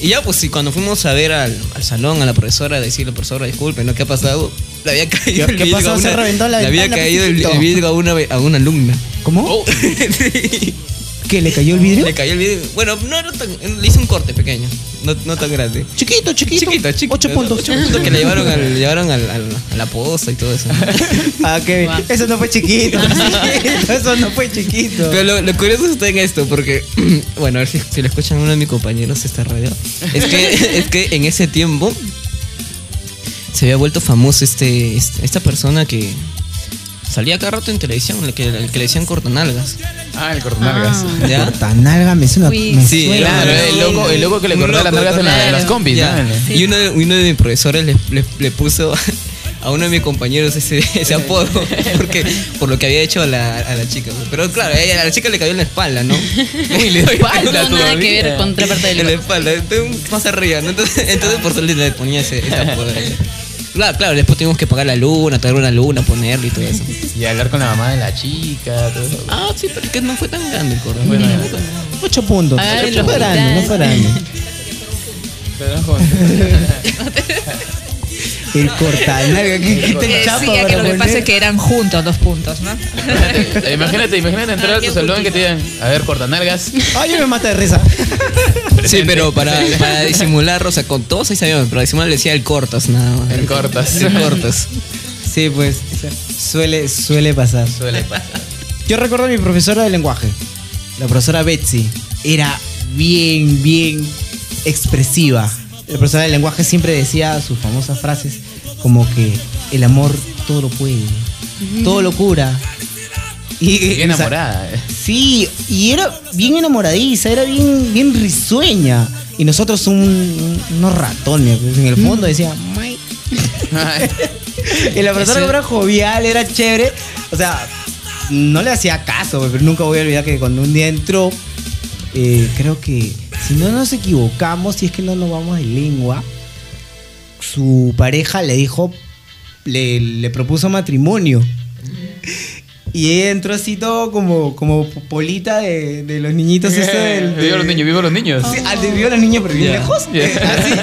Y ya, pues sí, cuando fuimos a ver al, al salón, a la profesora, a decirle, profesora, disculpe, ¿no? ¿Qué ha pasado? Le había caído ¿Qué- el qué vidrio pasó? a una, Se reventó la le había caído el, el vidrio a una, a una alumna. ¿Cómo? Oh, ¿Qué? ¿Le cayó el vidrio? Le cayó el vidrio. Bueno, no era tan. Le hice un corte pequeño, no, no tan grande. Chiquito, chiquito. Chiquito, chiquito. Ocho puntos. Ocho puntos que le llevaron, al, le llevaron al, al- a la posta y todo eso. Ah, Kevin. Eso no fue chiquito. Eso no fue chiquito. Pero lo, lo curioso está en esto, porque, bueno, a ver si, si lo escuchan uno de mis compañeros esta radio. Es que, es que en ese tiempo se había vuelto famoso este, este- esta persona que salía cada rato en televisión, el que, el que le decían cortanalgas. Ah, el cortanalgas. ¿Ya? Cortanalga me suena. Uy, me sí, suena. Claro, el loco, el loco que le cortaba las nalgas en, la- en las claro. combis, Ya. ¿no? Y uno de, uno de mis profesores le, le- le puso a uno de mis compañeros ese, ese apodo porque por lo que había hecho a la, a la chica. Pero claro, a ella- a la chica le cayó en la espalda, ¿no? Uy, le dio espalda No nada que ver con otra parte del En la espalda, entonces, más arriba, ¿no? Entonces, entonces por eso le, le ponía ese, ese apodo. Claro, claro, después tuvimos que pagar la luna, traer una luna, ponerle y todo eso. Y hablar con la mamá de la chica, todo eso. Ah, sí, pero es que no fue tan grande el cordón. Bueno, Ocho puntos. No fue grande, no fue grande. no joven. El cortanalga, ¿qué, qué te Decía chapa que para lo que pasa poner? es que eran juntos dos puntos, ¿no? Imagínate, imagínate, imagínate entrar a tu salón y que te digan, a ver, cortanalgas. Ay, yo me mata de risa. Sí, pero para, para disimular, o sea, con todos ahí sabíamos, pero disimular le decía el cortas nada más. El cortas. El cortas. Sí, pues suele, suele pasar. Suele pasar. Yo recuerdo a mi profesora de lenguaje, la profesora Betsy. Era bien, bien expresiva. La profesora de lenguaje siempre decía sus famosas frases como que el amor todo lo puede, todo lo cura. Y, Bien o sea, enamorada. eh. Sí, y era bien enamoradiza, era bien, bien risueña. Y nosotros un- unos ratones, pues, en el fondo decía. Ay, Y la profesora Ese- era jovial, era chévere. O sea, no le hacía caso, güey, pero nunca voy a olvidar que cuando un día entró, eh, creo que si no nos equivocamos, si es que no nos vamos de lengua, su pareja le dijo, le, le propuso matrimonio. Y ella entró así todo como, como polita de, de los niñitos. esto del- Viva los niños, viva los niños. Sí, al de vio a los niños, pero bien lejos. Eh, así,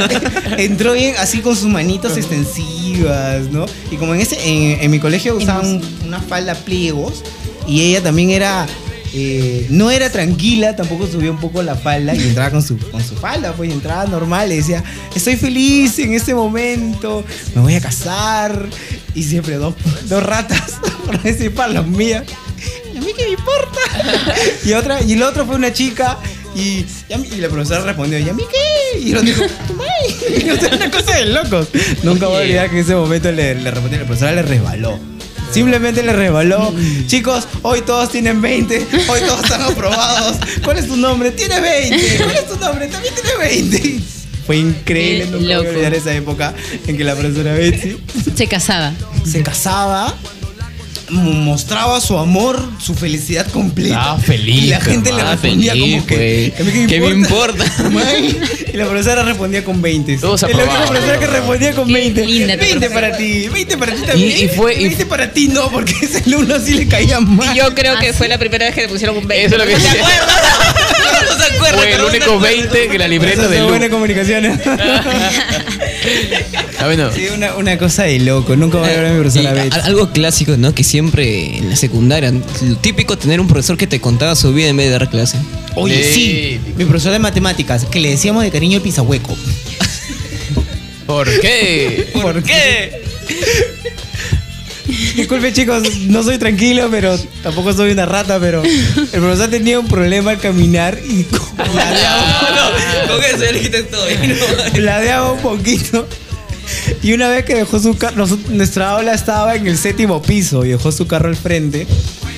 entró bien, así con sus manitos extensivas, ¿no? Y como en ese, en, en mi colegio usaban una falda pliegos y ella también era. Eh, no era tranquila, tampoco subía un poco la falda y entraba con su, con su falda, pues y entraba normal y decía, estoy feliz en este momento, me voy a casar. Y siempre dos, dos ratas, por decir para mías. ¿Y a mí qué me importa? y otra, y el otro fue una chica y, y, y la profesora respondió, ¿y a mí qué? Y otro dijo, sea, una cosa de locos. Nunca voy a olvidar que en ese momento le, le respondió, la profesora le resbaló. Simplemente le resbaló. Chicos, hoy todos tienen 20. Hoy todos están aprobados. ¿Cuál es tu nombre? Tiene 20. ¿Cuál es tu nombre? También tiene 20. Fue increíble. Loco. olvidar esa época en que la profesora Betsy Se casaba. se casaba, mostraba su amor, su felicidad completa. Estaba feliz, Y la gente le respondía feliz, como que. güey. "¿A mí ¿Qué me importa? May?" Y la profesora respondía con 20. Todos Y la aprobados. profesora que respondía con 20. linda tu 20 para ti, 20 para ti también. Y- y fue- y- 20 para ti no, porque ese alumno sí le caía mal. Y yo creo que fue la primera vez que le pusieron un 20. Eso es lo que ¿Te acuerdas? Se acuerda, Fue el único una- 20 que la libreta de son Lu. buenas comunicaciones. Ah, bueno. sí, una, una cosa de loco. Nunca voy a ver a mi profesora a- Betsy. algo clásico, ¿no? Que siempre en la secundaria, lo típico tener un profesor que te contaba su vida en vez de dar clase. Oye, sí, mi profesor de matemáticas, que le decíamos de cariño el pisahueco. ¿Por qué? ¿Por qué? Disculpe chicos, no soy tranquilo, pero tampoco soy una rata, pero el profesor tenía un problema al caminar y ladeaba, Con eso ya le quitas todo. ¿no? ladeaba un poquito. Y una vez que dejó su carro, nuestra aula estaba en el séptimo piso y dejó su carro al frente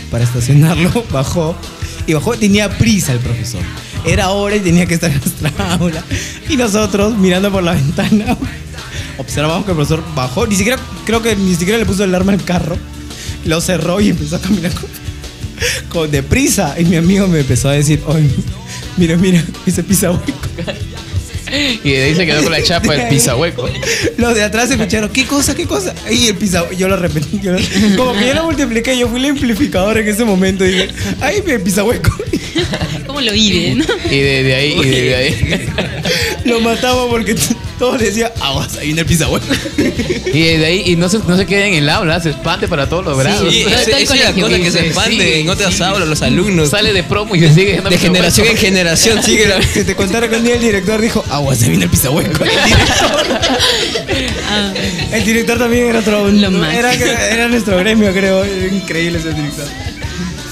para estacionarlo, bajó y bajó, tenía prisa el profesor. Era hora y tenía que estar en nuestra aula. Y nosotros, mirando por la ventana, observamos que el profesor bajó, ni siquiera, creo que ni siquiera le puso el arma al carro, lo cerró y empezó a caminar con, con deprisa. Y mi amigo me empezó a decir, oye, mira, mira, ese pisa hueco. Y de ahí se quedó con la chapa del pisahueco. Los de atrás escucharon, ¿qué cosa, qué cosa? Y el pisa, yo lo repetí. yo lo- como que yo lo multipliqué, yo fui el amplificador en ese momento. Y dije, ¡ay, mi pisa hueco! ¿Cómo lo vive, no? Y de, de ahí, y de, de ahí. Lo matamos porque todos le decían, aguas, ahí viene el pisa hueco. Y de ahí, y no se, no se queden en el aula, se expande para todos los grados. Sí, Todo esa es la cosa que se expande sí. en otras aulas, los alumnos. Sale de promo y se sigue de generación en generación sigue la... Que te contara que un día el director dijo, aguas, se viene el pisa hueco. El director, Ah, el director también era otro. Era, era nuestro gremio, creo. Era increíble ese director.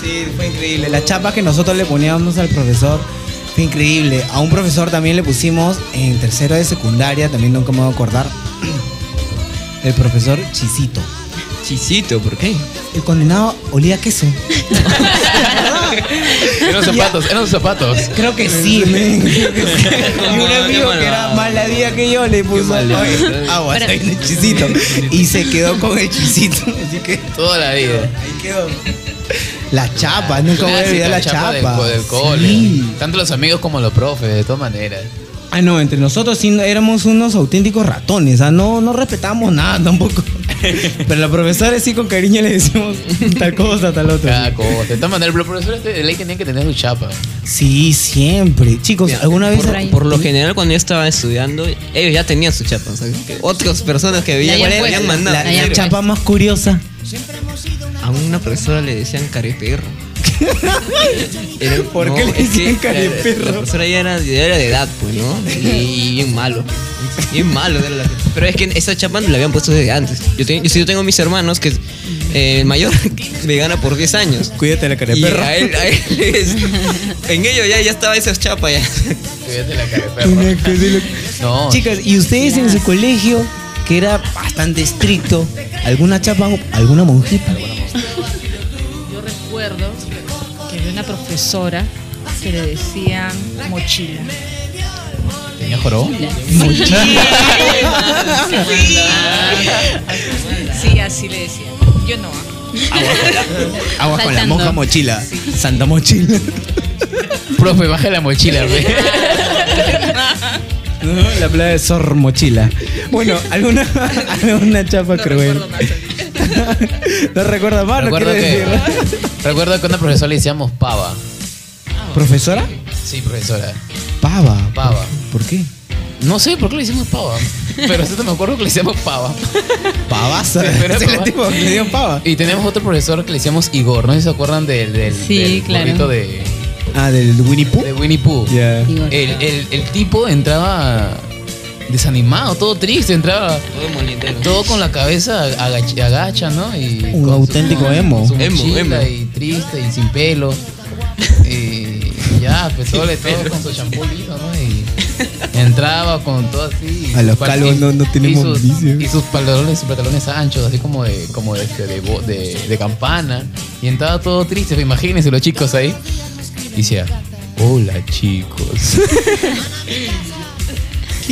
Sí, fue increíble. La chapa que nosotros le poníamos al profesor fue increíble. A un profesor también le pusimos en tercero de secundaria, también nunca me voy a acordar. El profesor Chisito. Chisito, ¿por qué? El condenado olía a queso. Eran zapatos, eran zapatos. Creo que sí, men. Creo que sí. Y un amigo que era más ladilla que yo le puso malvado. "Oye, agua, Para- hay un hechicito. Y se quedó con el hechicito. Así que Toda la vida. ahí quedó. La chapa, nunca voy a Clásica olvidar la chapa del, chapa. co- del cole. Sí. Tanto los amigos como los profes, de todas maneras. Ah, no, entre nosotros sí éramos unos auténticos ratones, ah, no, no respetamos nada tampoco. Pero los profesores sí con cariño le decimos tal cosa, tal otra. Cada cosa. De todas maneras, los profesores de ley tenían que tener su chapa. Sí, siempre. Chicos, Mira, ¿alguna vez? por, por lo general cuando yo estaba estudiando, ellos ya tenían su chapa. o sea, que otras personas que veían. La, La la chapa más curiosa. A una profesora le decían careperro. Era- ¿Por qué le la-? La ya era, ya era de edad, pues, ¿no? Y bien malo. Bien malo. era la- Pero es que esa chapa la habían puesto desde antes. Yo, te- yo, tengo mis hermanos que eh, el mayor me gana por 10 años. Cuídate la cara de perro. a él, a él es- en ellos ya, ya estaba esa chapa ya. Fíjate la cara de perro. No. Chicas, ¿y ustedes en su colegio, que era bastante estricto, alguna chapa, alguna monjita? Profesora que le decían mochila. ¿Tenía jorobo? Sí, así le decían. Yo no. ah. Agua con la Saltando. monja mochila. Santa mochila. Profe, baja la mochila, ve. No, la playa de Sor Mochila. Bueno, alguna, alguna chapa cruel. No recuerda más, no Recuerdo quiero que, decir. recuerdo que a una profesora le decíamos pava. ¿Profesora? Sí, profesora. Pava. Pava. ¿Por qué? No sé por qué le decimos pava. Pero sí me acuerdo que le decíamos pava. Pavaza. Sí, pero el tipo que le dio pava. Y tenemos otro profesor que le decíamos Igor. No sé si se acuerdan del, del, Sí, del claro. gorrito de, Ah, del Winnie Pooh. de Winnie Pooh. Ya. Igor. El, el, el tipo entraba desanimado, todo triste, entraba Todo molindero. todo con la cabeza agach- agacha, ¿no? Y Un con auténtico su, emo. Su Emo, emo. y triste y sin pelo. Y ya, pues todo, con su champú liso, ¿no? Y entraba con todo así. y A los calvos no- no tenemos y sus, vicio. y sus pantalones, sus pantalones anchos, así como de, como de, de, bo- de, de campana. Y entraba todo triste, pues, imagínense los chicos ahí. Y decía, hola chicos.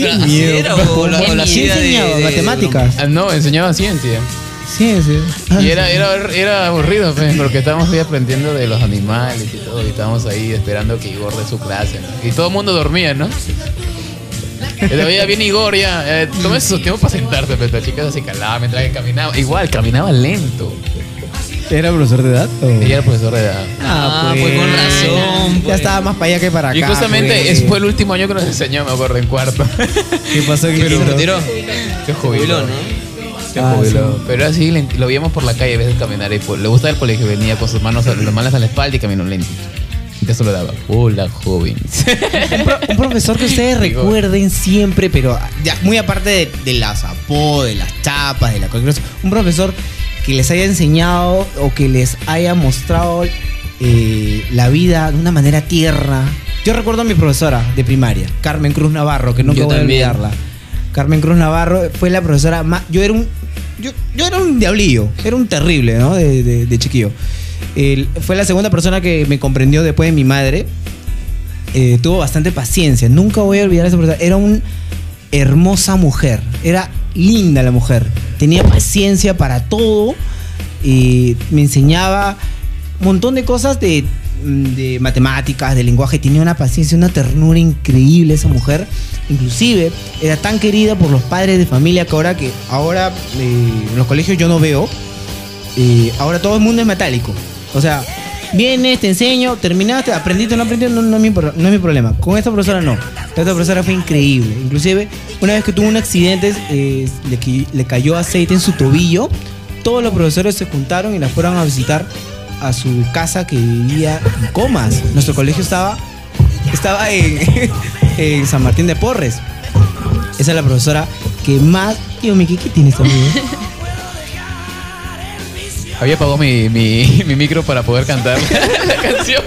Qué ¿Así miedo. era o la- ¿Qué o la ¿Sí hacía de- enseñaba? de- matemáticas. Ah, no, enseñaba ciencia. Sí, sí. Ah, Y era, era, era aburrido, pues, porque estábamos ahí aprendiendo de los animales y todo, y estábamos ahí esperando que Igor dé su clase, ¿no? Y todo el mundo dormía, ¿no? Y le veía bien Igor ya, eh, toma su tiempo para sentarse, pero la chica se calaba mientras que caminaba. Igual, caminaba lento. ¿Era profesor de edad? o? Ella era profesor de edad. Ah, pues con razón. Ya pues. estaba más para allá que para acá. Y justamente pues. ese fue el último año que nos enseñó, me acuerdo, en cuarto. ¿Qué pasó? ¿Qué Pero retiró. Se jubiló, Jubiló, ¿no? Se Ah, jubiló. sí. Pero así lo veíamos por la calle a veces caminar y pues, le gustaba el colegio, venía con sus manos, las manos a la espalda y caminó lento. Y te solo daba, hola jóvenes. un, pro- un profesor que ustedes recuerden siempre, pero ya muy aparte de, de las apodos, de las chapas, de la cualquier cosa, un profesor que les haya enseñado o que les haya mostrado eh, la vida de una manera tierna. Yo recuerdo a mi profesora de primaria, Carmen Cruz Navarro, que nunca Yo voy a olvidarla. Carmen Cruz Navarro fue la profesora más. Yo era un. Yo, yo era un diablillo, era un terrible, ¿no? De, de- de chiquillo. Fue la segunda persona que me comprendió después de mi madre eh, tuvo bastante paciencia. Nunca voy a olvidar a esa persona. Era una hermosa mujer. Era linda la mujer. Tenía paciencia para todo. Y me enseñaba un montón de cosas de, mm, de matemáticas, de lenguaje. Tenía una paciencia, una ternura increíble esa mujer. Inclusive era tan querida por los padres de familia que ahora que ahora eh, en los colegios yo no veo. eh, ahora todo el mundo es metálico. O sea, vienes, te enseño, terminaste, aprendiste o no aprendiste, no, es mi, no problema. Con esta profesora no. Esta profesora fue increíble. Inclusive, una vez que tuvo un accidente, eh, le, cayó aceite en su tobillo. Todos los profesores se juntaron y la fueron a visitar a su casa que vivía en Comas. Nuestro colegio estaba, estaba en, San Martín de Porres. Esa es la profesora que más... Tío Miki, ¿qué tienes amigo? Había apagado mi, mi, mi micro para poder cantar la canción.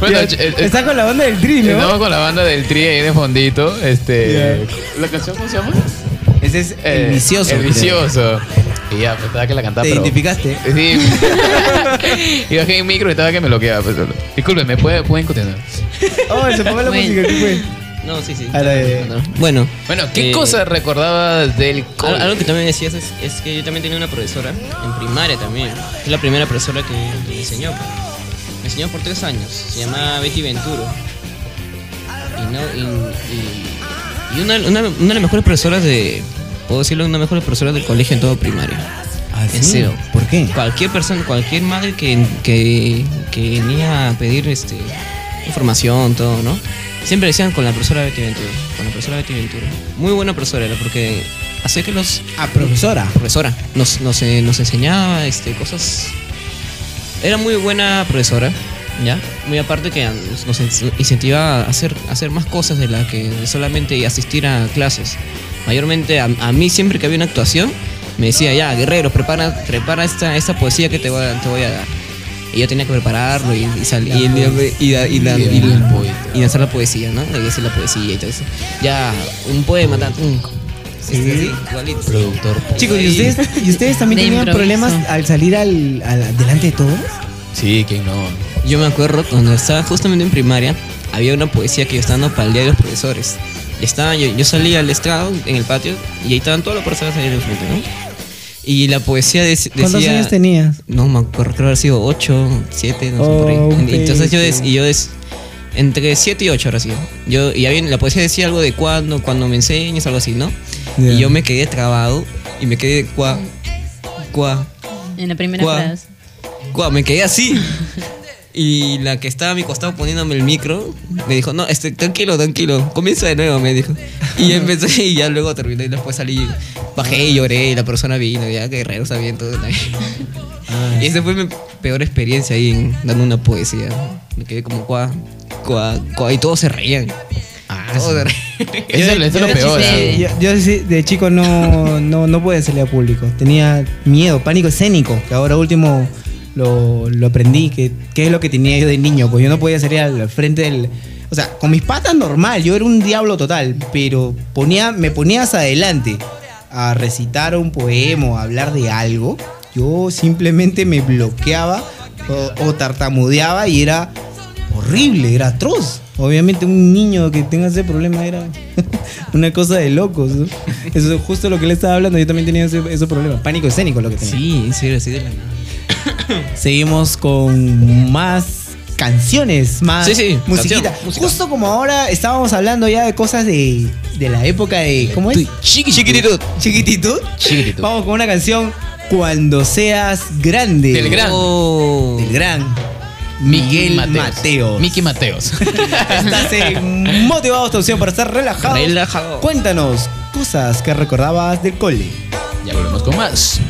Bueno, eh, eh, Está con la banda del tri, ¿no? Estamos con la banda del tri ahí de fondito. Este, ¿La canción cómo se llama? Ese es Eh, el vicioso. El creo. vicioso. Y ya, pues estaba que la cantaba. ¿Te pero- identificaste? Sí. y bajé en micro y estaba que me bloqueaba. Pues, Disculpen, ¿me puede- pueden continuar? Oh, se ponga la Bueno. música, ¿qué fue? No, sí, sí. Bueno. Bueno, ¿qué eh, cosa recordabas del cole? Algo que también decías es, es que yo también tenía una profesora en primaria también. Es la primera profesora que, que me enseñó. pues. Me enseñó por tres años. Se llamaba Betty Venturo. Y, no, y, y- y una, una- una de las mejores profesoras de. Puedo decirlo, una de las mejores profesoras del colegio en todo primario. ¿Ah, En sí? serio. ¿Por qué? Cualquier persona, cualquier madre que, que, que venía a pedir este, información, todo, ¿no? Siempre decían con la profesora Betty Ventura. Con la profesora Betty Ventura. Muy buena profesora era porque hacía que los. Ah, profesora. Profesora. Nos, nos, eh, nos enseñaba este, cosas. Era muy buena profesora, ¿ya? Muy aparte que nos, nos incentivaba a hacer, a hacer más cosas de las que solamente asistir a clases. Mayormente a, a mí siempre que había una actuación, me decía, ya, guerrero, prepara, prepara esta, esta poesía que te voy, a, te voy a dar. Y yo tenía que prepararlo y, y, sal- y, y- y- y- y- y- y hacer la poesía, ¿no? Y hacer la poesía y todo eso. Ya, un poema, tan, Sí. sí, igualito. Productor. Chicos, ¿y ustedes, ¿y ustedes también tenían improviso. problemas al salir al, al- delante de todos? Sí, ¿quién no? Yo me acuerdo cuando estaba justamente en primaria, había una poesía que yo estaba dando para el día de los profesores. Y estaba, yo, yo salía al estrado en el patio y ahí estaban todas las personas ahí enfrente, ¿no? Y la poesía de- decía... ¿Cuántos años tenías? No me acuerdo, creo haber sido 8, 7, no sé por ahí. Oh, Entonces yo, des- y yo des- entre 7 y 8 ahora sí. Yo, y había, la poesía decía algo de cuando, cuando me enseñes, algo así, ¿no? Ya. Y yo me quedé trabado y me quedé cua, cua, En la primera Guau. frase. Me quedé así. Y la que estaba a mi costado poniéndome el micro me dijo, no, este, tranquilo, tranquilo, comienza de nuevo, me dijo. Y empecé y ya luego terminé y después salí, bajé y lloré y la persona vino, ya guerrero bien todo. Y esa fue mi peor experiencia ahí en, dando una poesía. Me quedé como cuá, cuá, cuá, y todos se reían. todos se reían. Eso, eso es lo peor. ¿ah? Yo, yo sí, de chico no, no, no podía salir a público. Tenía miedo, pánico escénico, que ahora último lo, lo aprendí, que, que es lo que tenía yo de niño. Pues yo no podía salir al frente del... O sea, con mis patas normal, yo era un diablo total, pero ponía, me ponías adelante a recitar un poema a hablar de algo, yo simplemente me bloqueaba o, o tartamudeaba y era horrible, era atroz. Obviamente un niño que tenga ese problema era una cosa de locos. ¿no? Eso es justo lo que le estaba hablando. Yo también tenía ese, ese problema. Pánico escénico lo que tenía. Sí, sí, sí, de la nada. Seguimos con más canciones, más Sí, sí, musiquita. canción, música. Justo como ahora estábamos hablando ya de cosas de, de la época de. ¿Cómo es? Chiquititud. Chiquititud. Chiquititud. Vamos con una canción Cuando seas grande. Del gran. Oh. Del gran. Miguel Mateos. Mateos. Miki Mateos. Estás en motivados tu opción para estar relajado. Relajado. Cuéntanos cosas que recordabas del cole. ya volvemos con más.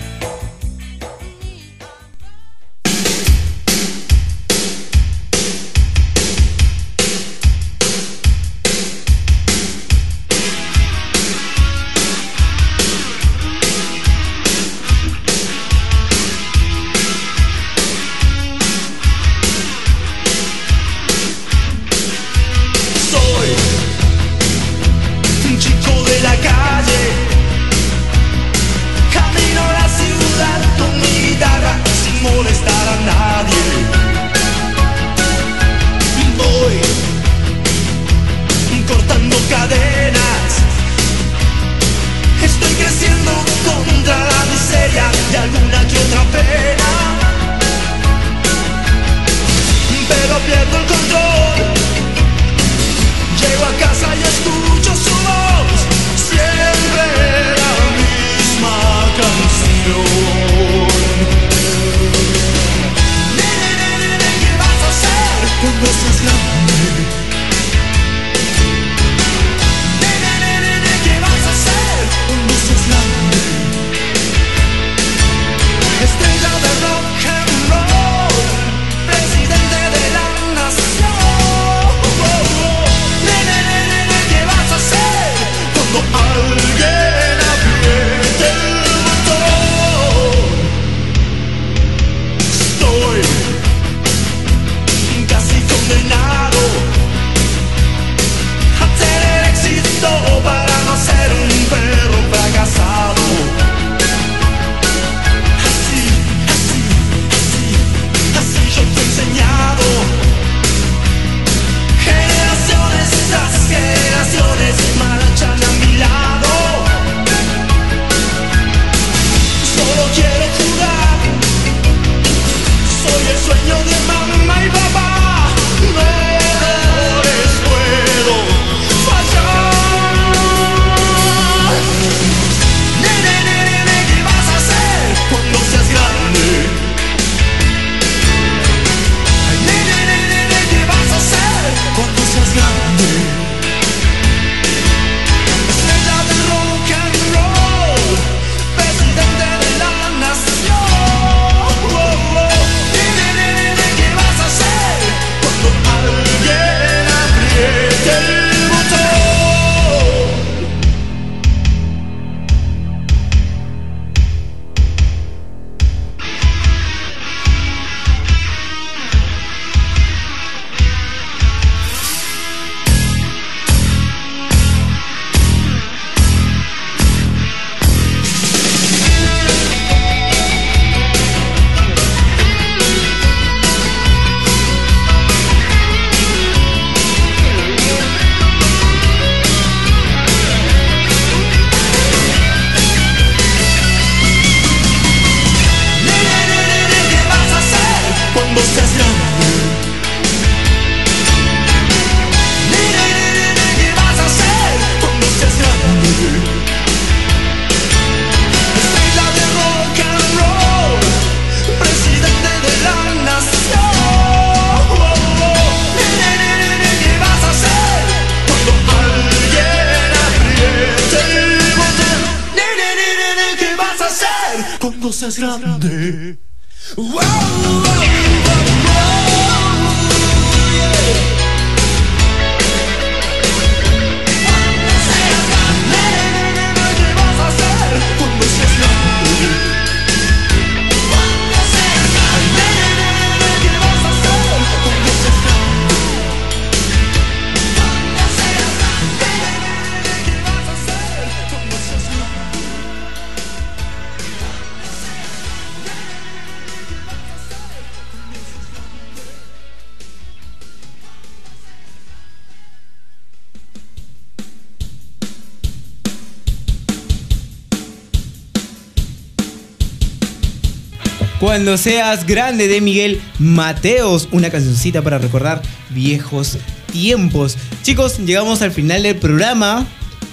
Cuando seas grande de Miguel Mateos, una cancioncita para recordar viejos tiempos. Chicos, llegamos al final del programa.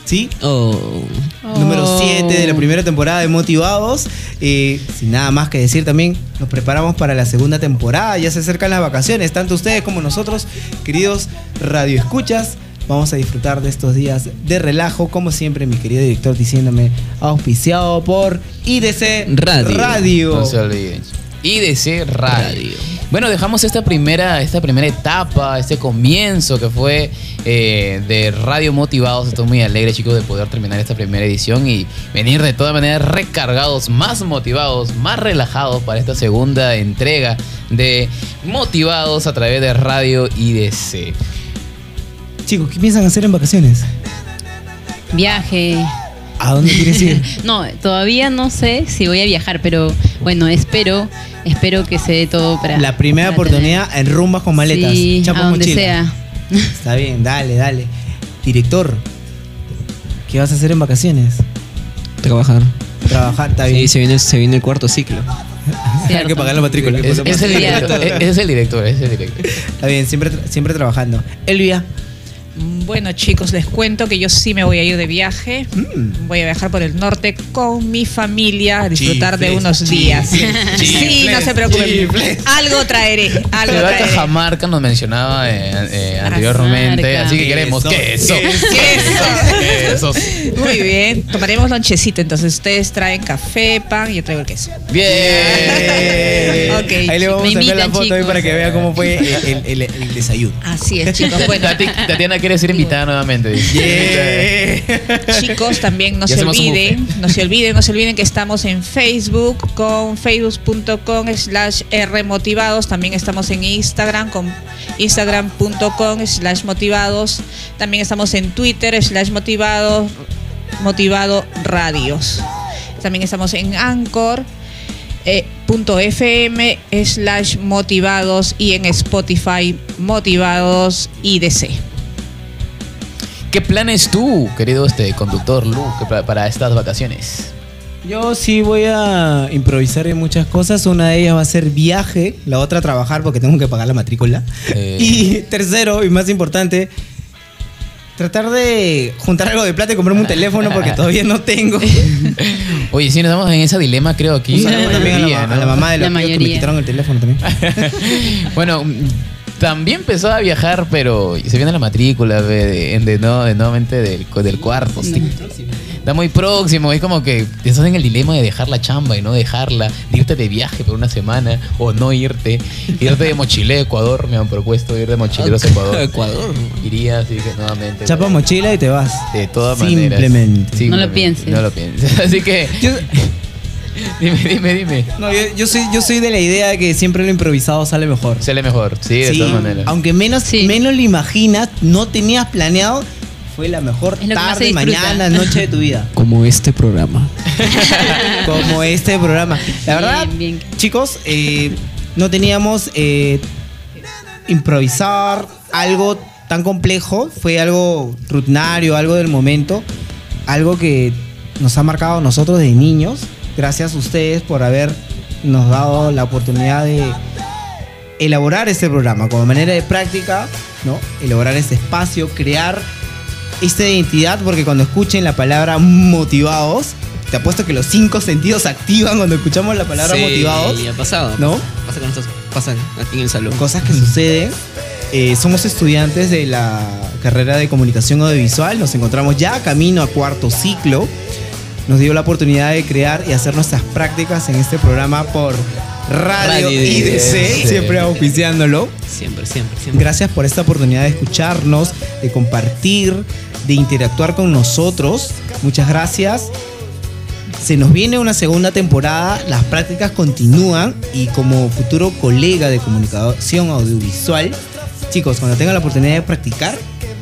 ¿Sí? Oh. Número 7 de la primera temporada de Motivados. Eh, sin nada más que decir también, nos preparamos para la segunda temporada. Ya se acercan las vacaciones, tanto ustedes como nosotros, queridos radioescuchas. Vamos a disfrutar de estos días de relajo, como siempre, mi querido director diciéndome, auspiciado por IDC Radio. Radio. No se olviden. IDC Radio. Bueno, dejamos esta primera, esta primera etapa, este comienzo que fue eh, de Radio Motivados. Estoy muy alegre, chicos, de poder terminar esta primera edición y venir de todas maneras recargados, más motivados, más relajados para esta segunda entrega de Motivados a través de Radio IDC. Chicos, ¿qué piensan hacer en vacaciones? Viaje. ¿A dónde quieres ir? No, todavía no sé si voy a viajar, pero bueno, espero, espero que se dé todo para. La primera para oportunidad en rumbas con maletas. Sí, chapa a donde mochila. sea. Está bien, dale, dale. Director, ¿qué vas a hacer en vacaciones? Trabajar. Trabajar, está Sí, bien. se viene, se viene el cuarto ciclo. Hay que pagar la matrícula. Es, es el director, es, es el director, es el director. Está bien, siempre, siempre trabajando. Elvia, Bueno, chicos, les cuento que yo sí me voy a ir de viaje. Mm. Voy a viajar por el norte con mi familia, a disfrutar de Chifles, unos días. chifles, Sí, no se preocupen. chifles. Algo traeré, algo Se va a traeré. Cajamarca, nos mencionaba eh, eh, anteriormente, Cajamarca. así que queremos queso. Queso. Quesos. Muy bien, tomaremos lonchecito. Entonces ustedes traen café, pan y yo traigo el queso. Bien. Ok, ahí le vamos me a enviar la foto ahí para que vea cómo fue el, el- el- el desayuno. Así es, chicos. Bueno, Tatiana quiere ser invitada nuevamente. Chicos, también no se olviden, no se olviden, no se olviden que estamos en Facebook con facebook.com slash rmotivados, también estamos en Instagram con instagram.com slash motivados, también estamos en Twitter slash motivados, motivado radios. También estamos en Anchor. eh, punto .fm slash motivados y en Spotify motivados IDC. ¿Qué planes tú, querido este conductor Lu, para estas vacaciones? Yo sí voy a improvisar en muchas cosas. Una de ellas va a ser viaje, la otra trabajar porque tengo que pagar la matrícula. Eh. Y tercero y más importante, tratar de juntar algo de plata y comprarme un teléfono porque todavía no tengo. Oye, sí, nos estamos en ese dilema, creo, aquí. Un saludo también a la, a la mamá de La los tíos que me quitaron el teléfono también. Bueno, también empezó a viajar, pero se viene la matrícula ve, de, de, no, de nuevamente del, del cuarto. sí. Está muy próximo, es como que estás en el dilema de dejar la chamba y no dejarla, de irte de viaje por una semana o no irte, irte de mochilero a Ecuador, me han propuesto ir de mochileros a Ecuador. Ecuador. Iría, así que nuevamente. Chapa mochila y te vas. De todas maneras. Simplemente. Simplemente. No lo pienses. No lo pienses. Así que. dime, dime, dime. No, yo, yo soy, yo soy de la idea de que siempre lo improvisado sale mejor. Sale mejor, sí, de Sí, todas maneras. Aunque menos, menos lo imaginas, no tenías planeado, fue la mejor tarde, mañana, noche de tu vida. Como este programa. Como este programa. La verdad, Bien, bien. chicos, eh, no teníamos eh, improvisar algo tan complejo. Fue algo rutinario, algo del momento. Algo que nos ha marcado a nosotros de niños. Gracias a ustedes por habernos dado la oportunidad de elaborar este programa como manera de práctica, ¿no? Elaborar este espacio, crear esta identidad, porque cuando escuchen la palabra motivados, te apuesto que los cinco sentidos se activan cuando escuchamos la palabra Sí, motivados. ya ha pasado. ¿No? Pasa con nosotros. Pasa aquí en el salón. Cosas que suceden. Eh, somos estudiantes de la carrera de comunicación audiovisual. Nos encontramos ya camino a cuarto ciclo. Nos dio la oportunidad de crear y hacer nuestras prácticas en este programa por Radio, Radio IDC, IDC. siempre auspiciándolo. Siempre, siempre, siempre. Gracias por esta oportunidad de escucharnos, de compartir, de interactuar con nosotros. Muchas gracias. Se nos viene una segunda temporada, las prácticas continúan y como futuro colega de comunicación audiovisual, chicos, cuando tengan la oportunidad de practicar,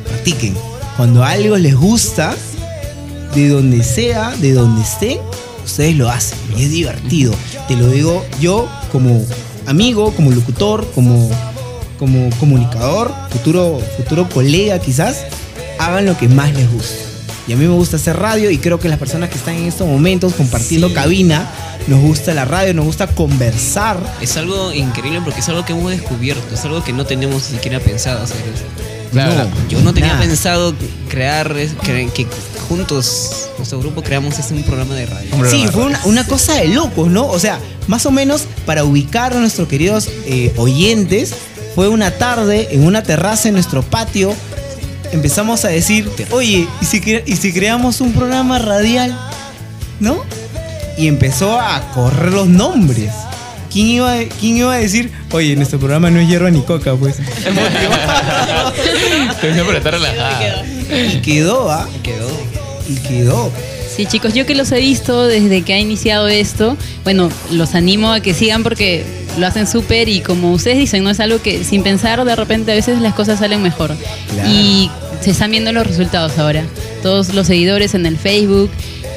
practiquen. Cuando algo les gusta, de donde sea, de donde estén, ustedes lo hacen. Y es divertido. Te lo digo yo como amigo, como locutor, como, como comunicador, futuro, futuro colega quizás, hagan lo que más les gusta. Y a mí me gusta hacer radio y creo que las personas que están en estos momentos compartiendo Sí. cabina, nos gusta la radio, nos gusta conversar. Es algo increíble porque es algo que hemos descubierto, es algo que no teníamos ni siquiera pensado hacer. Claro. No, yo no tenía Nada. pensado crear, que juntos, nuestro grupo, creamos este un programa de radio. Sí, fue una, una cosa de locos, ¿no? O sea, más o menos para ubicar a nuestros queridos eh, oyentes, fue una tarde en una terraza en nuestro patio. Empezamos a decir, oye, ¿y si, cre- y si creamos un programa radial? ¿No? Y empezó a correr los nombres. ¿Quién iba, a- ¿Quién iba a decir, oye, nuestro programa no es hierba ni coca, pues? Siempre está relajada. Y quedó, ¿ah? Quedó. Y quedó. Sí, chicos, yo que los he visto desde que ha iniciado esto, bueno, los animo a que sigan porque lo hacen súper y como ustedes dicen, no es algo que sin pensar de repente a veces las cosas salen mejor. Claro. Y se están viendo los resultados ahora. Todos los seguidores en el Facebook,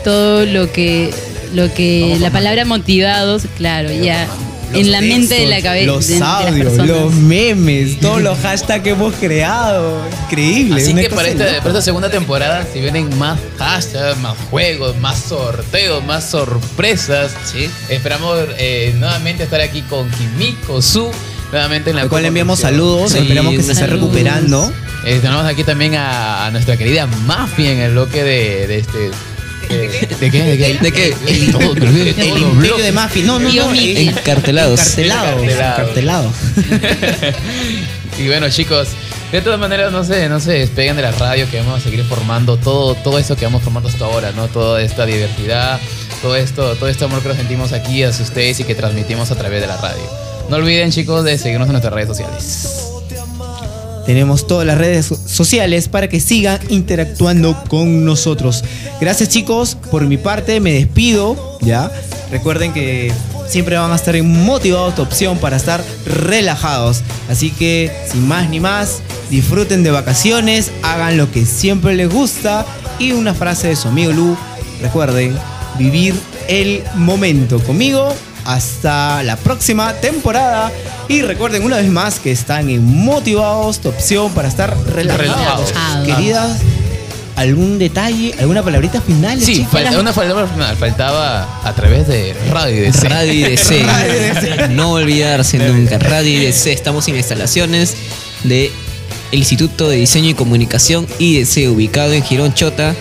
todo lo que lo que la palabra motivados, claro, ya en la mente de la cabeza Los de, audios, los memes, todos los hashtags que hemos creado. Increíble. Así que para esta, loca. para esta segunda temporada, si vienen más hashtags, más juegos, más sorteos, más sorpresas, esperamos eh, nuevamente estar aquí con Kimiko Su. Nuevamente en la Al cual le enviamos saludos, esperemos que se esté recuperando. Eh, tenemos aquí también a, a nuestra querida Mafia en el bloque de, de este. De, ¿de qué? ¿De qué? ¿De qué? El, todo, imperio de Mafi. No, no, no. eh, Encartelados. Encartelados. Encartelados. Y bueno, chicos, de todas maneras, no sé, no se despeguen de la radio que vamos a seguir formando todo, todo esto que vamos formando hasta ahora, ¿no? Toda esta diversidad, todo esto, todo este amor que lo sentimos aquí hacia ustedes y que transmitimos a través de la radio. No olviden, chicos, de seguirnos en nuestras redes sociales. Tenemos todas las redes so- sociales para que sigan interactuando con nosotros. Gracias chicos, por mi parte me despido, ¿ya? Recuerden que siempre van a estar motivados tu opción para estar relajados. Así que, sin más ni más, disfruten de vacaciones, hagan lo que siempre les gusta y una frase de su amigo Lu, recuerden, vivir el momento conmigo. Hasta la próxima temporada. Y recuerden una vez más que están en Motivados, tu opción para estar relajados. Relajados. Queridas, ¿algún detalle, alguna palabrita final? Sí, falta, una faltaba, faltaba a través de Radio IDC. Radio IDC. no olvidarse nunca. Radio IDC. Estamos en instalaciones de el Instituto de Diseño y Comunicación IDC, ubicado en Girón Chota,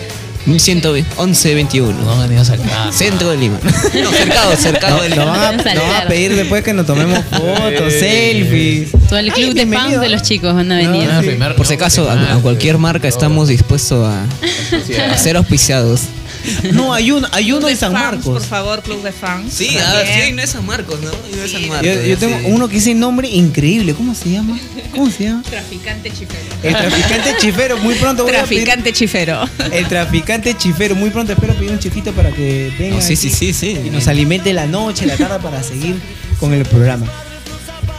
1121. No han. Centro de Lima. No, cercado, cercado de Nos Lima. van, a, nos van a pedir después que nos tomemos fotos, selfies. Todo el club Ay, de fans de los chicos van a venir. Por si acaso, a, a cualquier marca estamos dispuestos a, a ser auspiciados. No, hay uno, hay uno Club de San fans, Marcos. Por favor, club de fans. Sí, a ver, sí, hay uno de San Marcos, ¿no? Hay uno de San Marcos. Yo, yo tengo sí. uno que dice nombre increíble. ¿Cómo se llama? ¿Cómo se llama? Traficante chifero. El traficante chifero. Muy pronto voy a pedir- Traficante chifero. El traficante chifero. Muy pronto espero pedir un chifito para que venga No, sí, aquí sí, sí, sí. y nos alimente la noche, la tarde para seguir con el programa.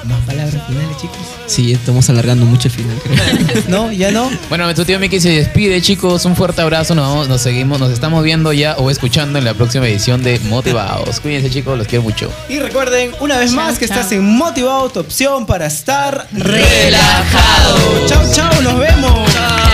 Más palabras finales, chicos. Sí, estamos alargando mucho el final, creo. ¿No? ¿Ya no? Bueno, tu tío Miki se despide, chicos. Un fuerte abrazo. Nos, vamos- nos seguimos, nos estamos viendo ya o escuchando en la próxima edición de Motivados. Cuídense, chicos, los quiero mucho. Y recuerden, una vez más, que chao. estás en Motivado, tu opción para estar relajado. Chao, chao, nos vemos. I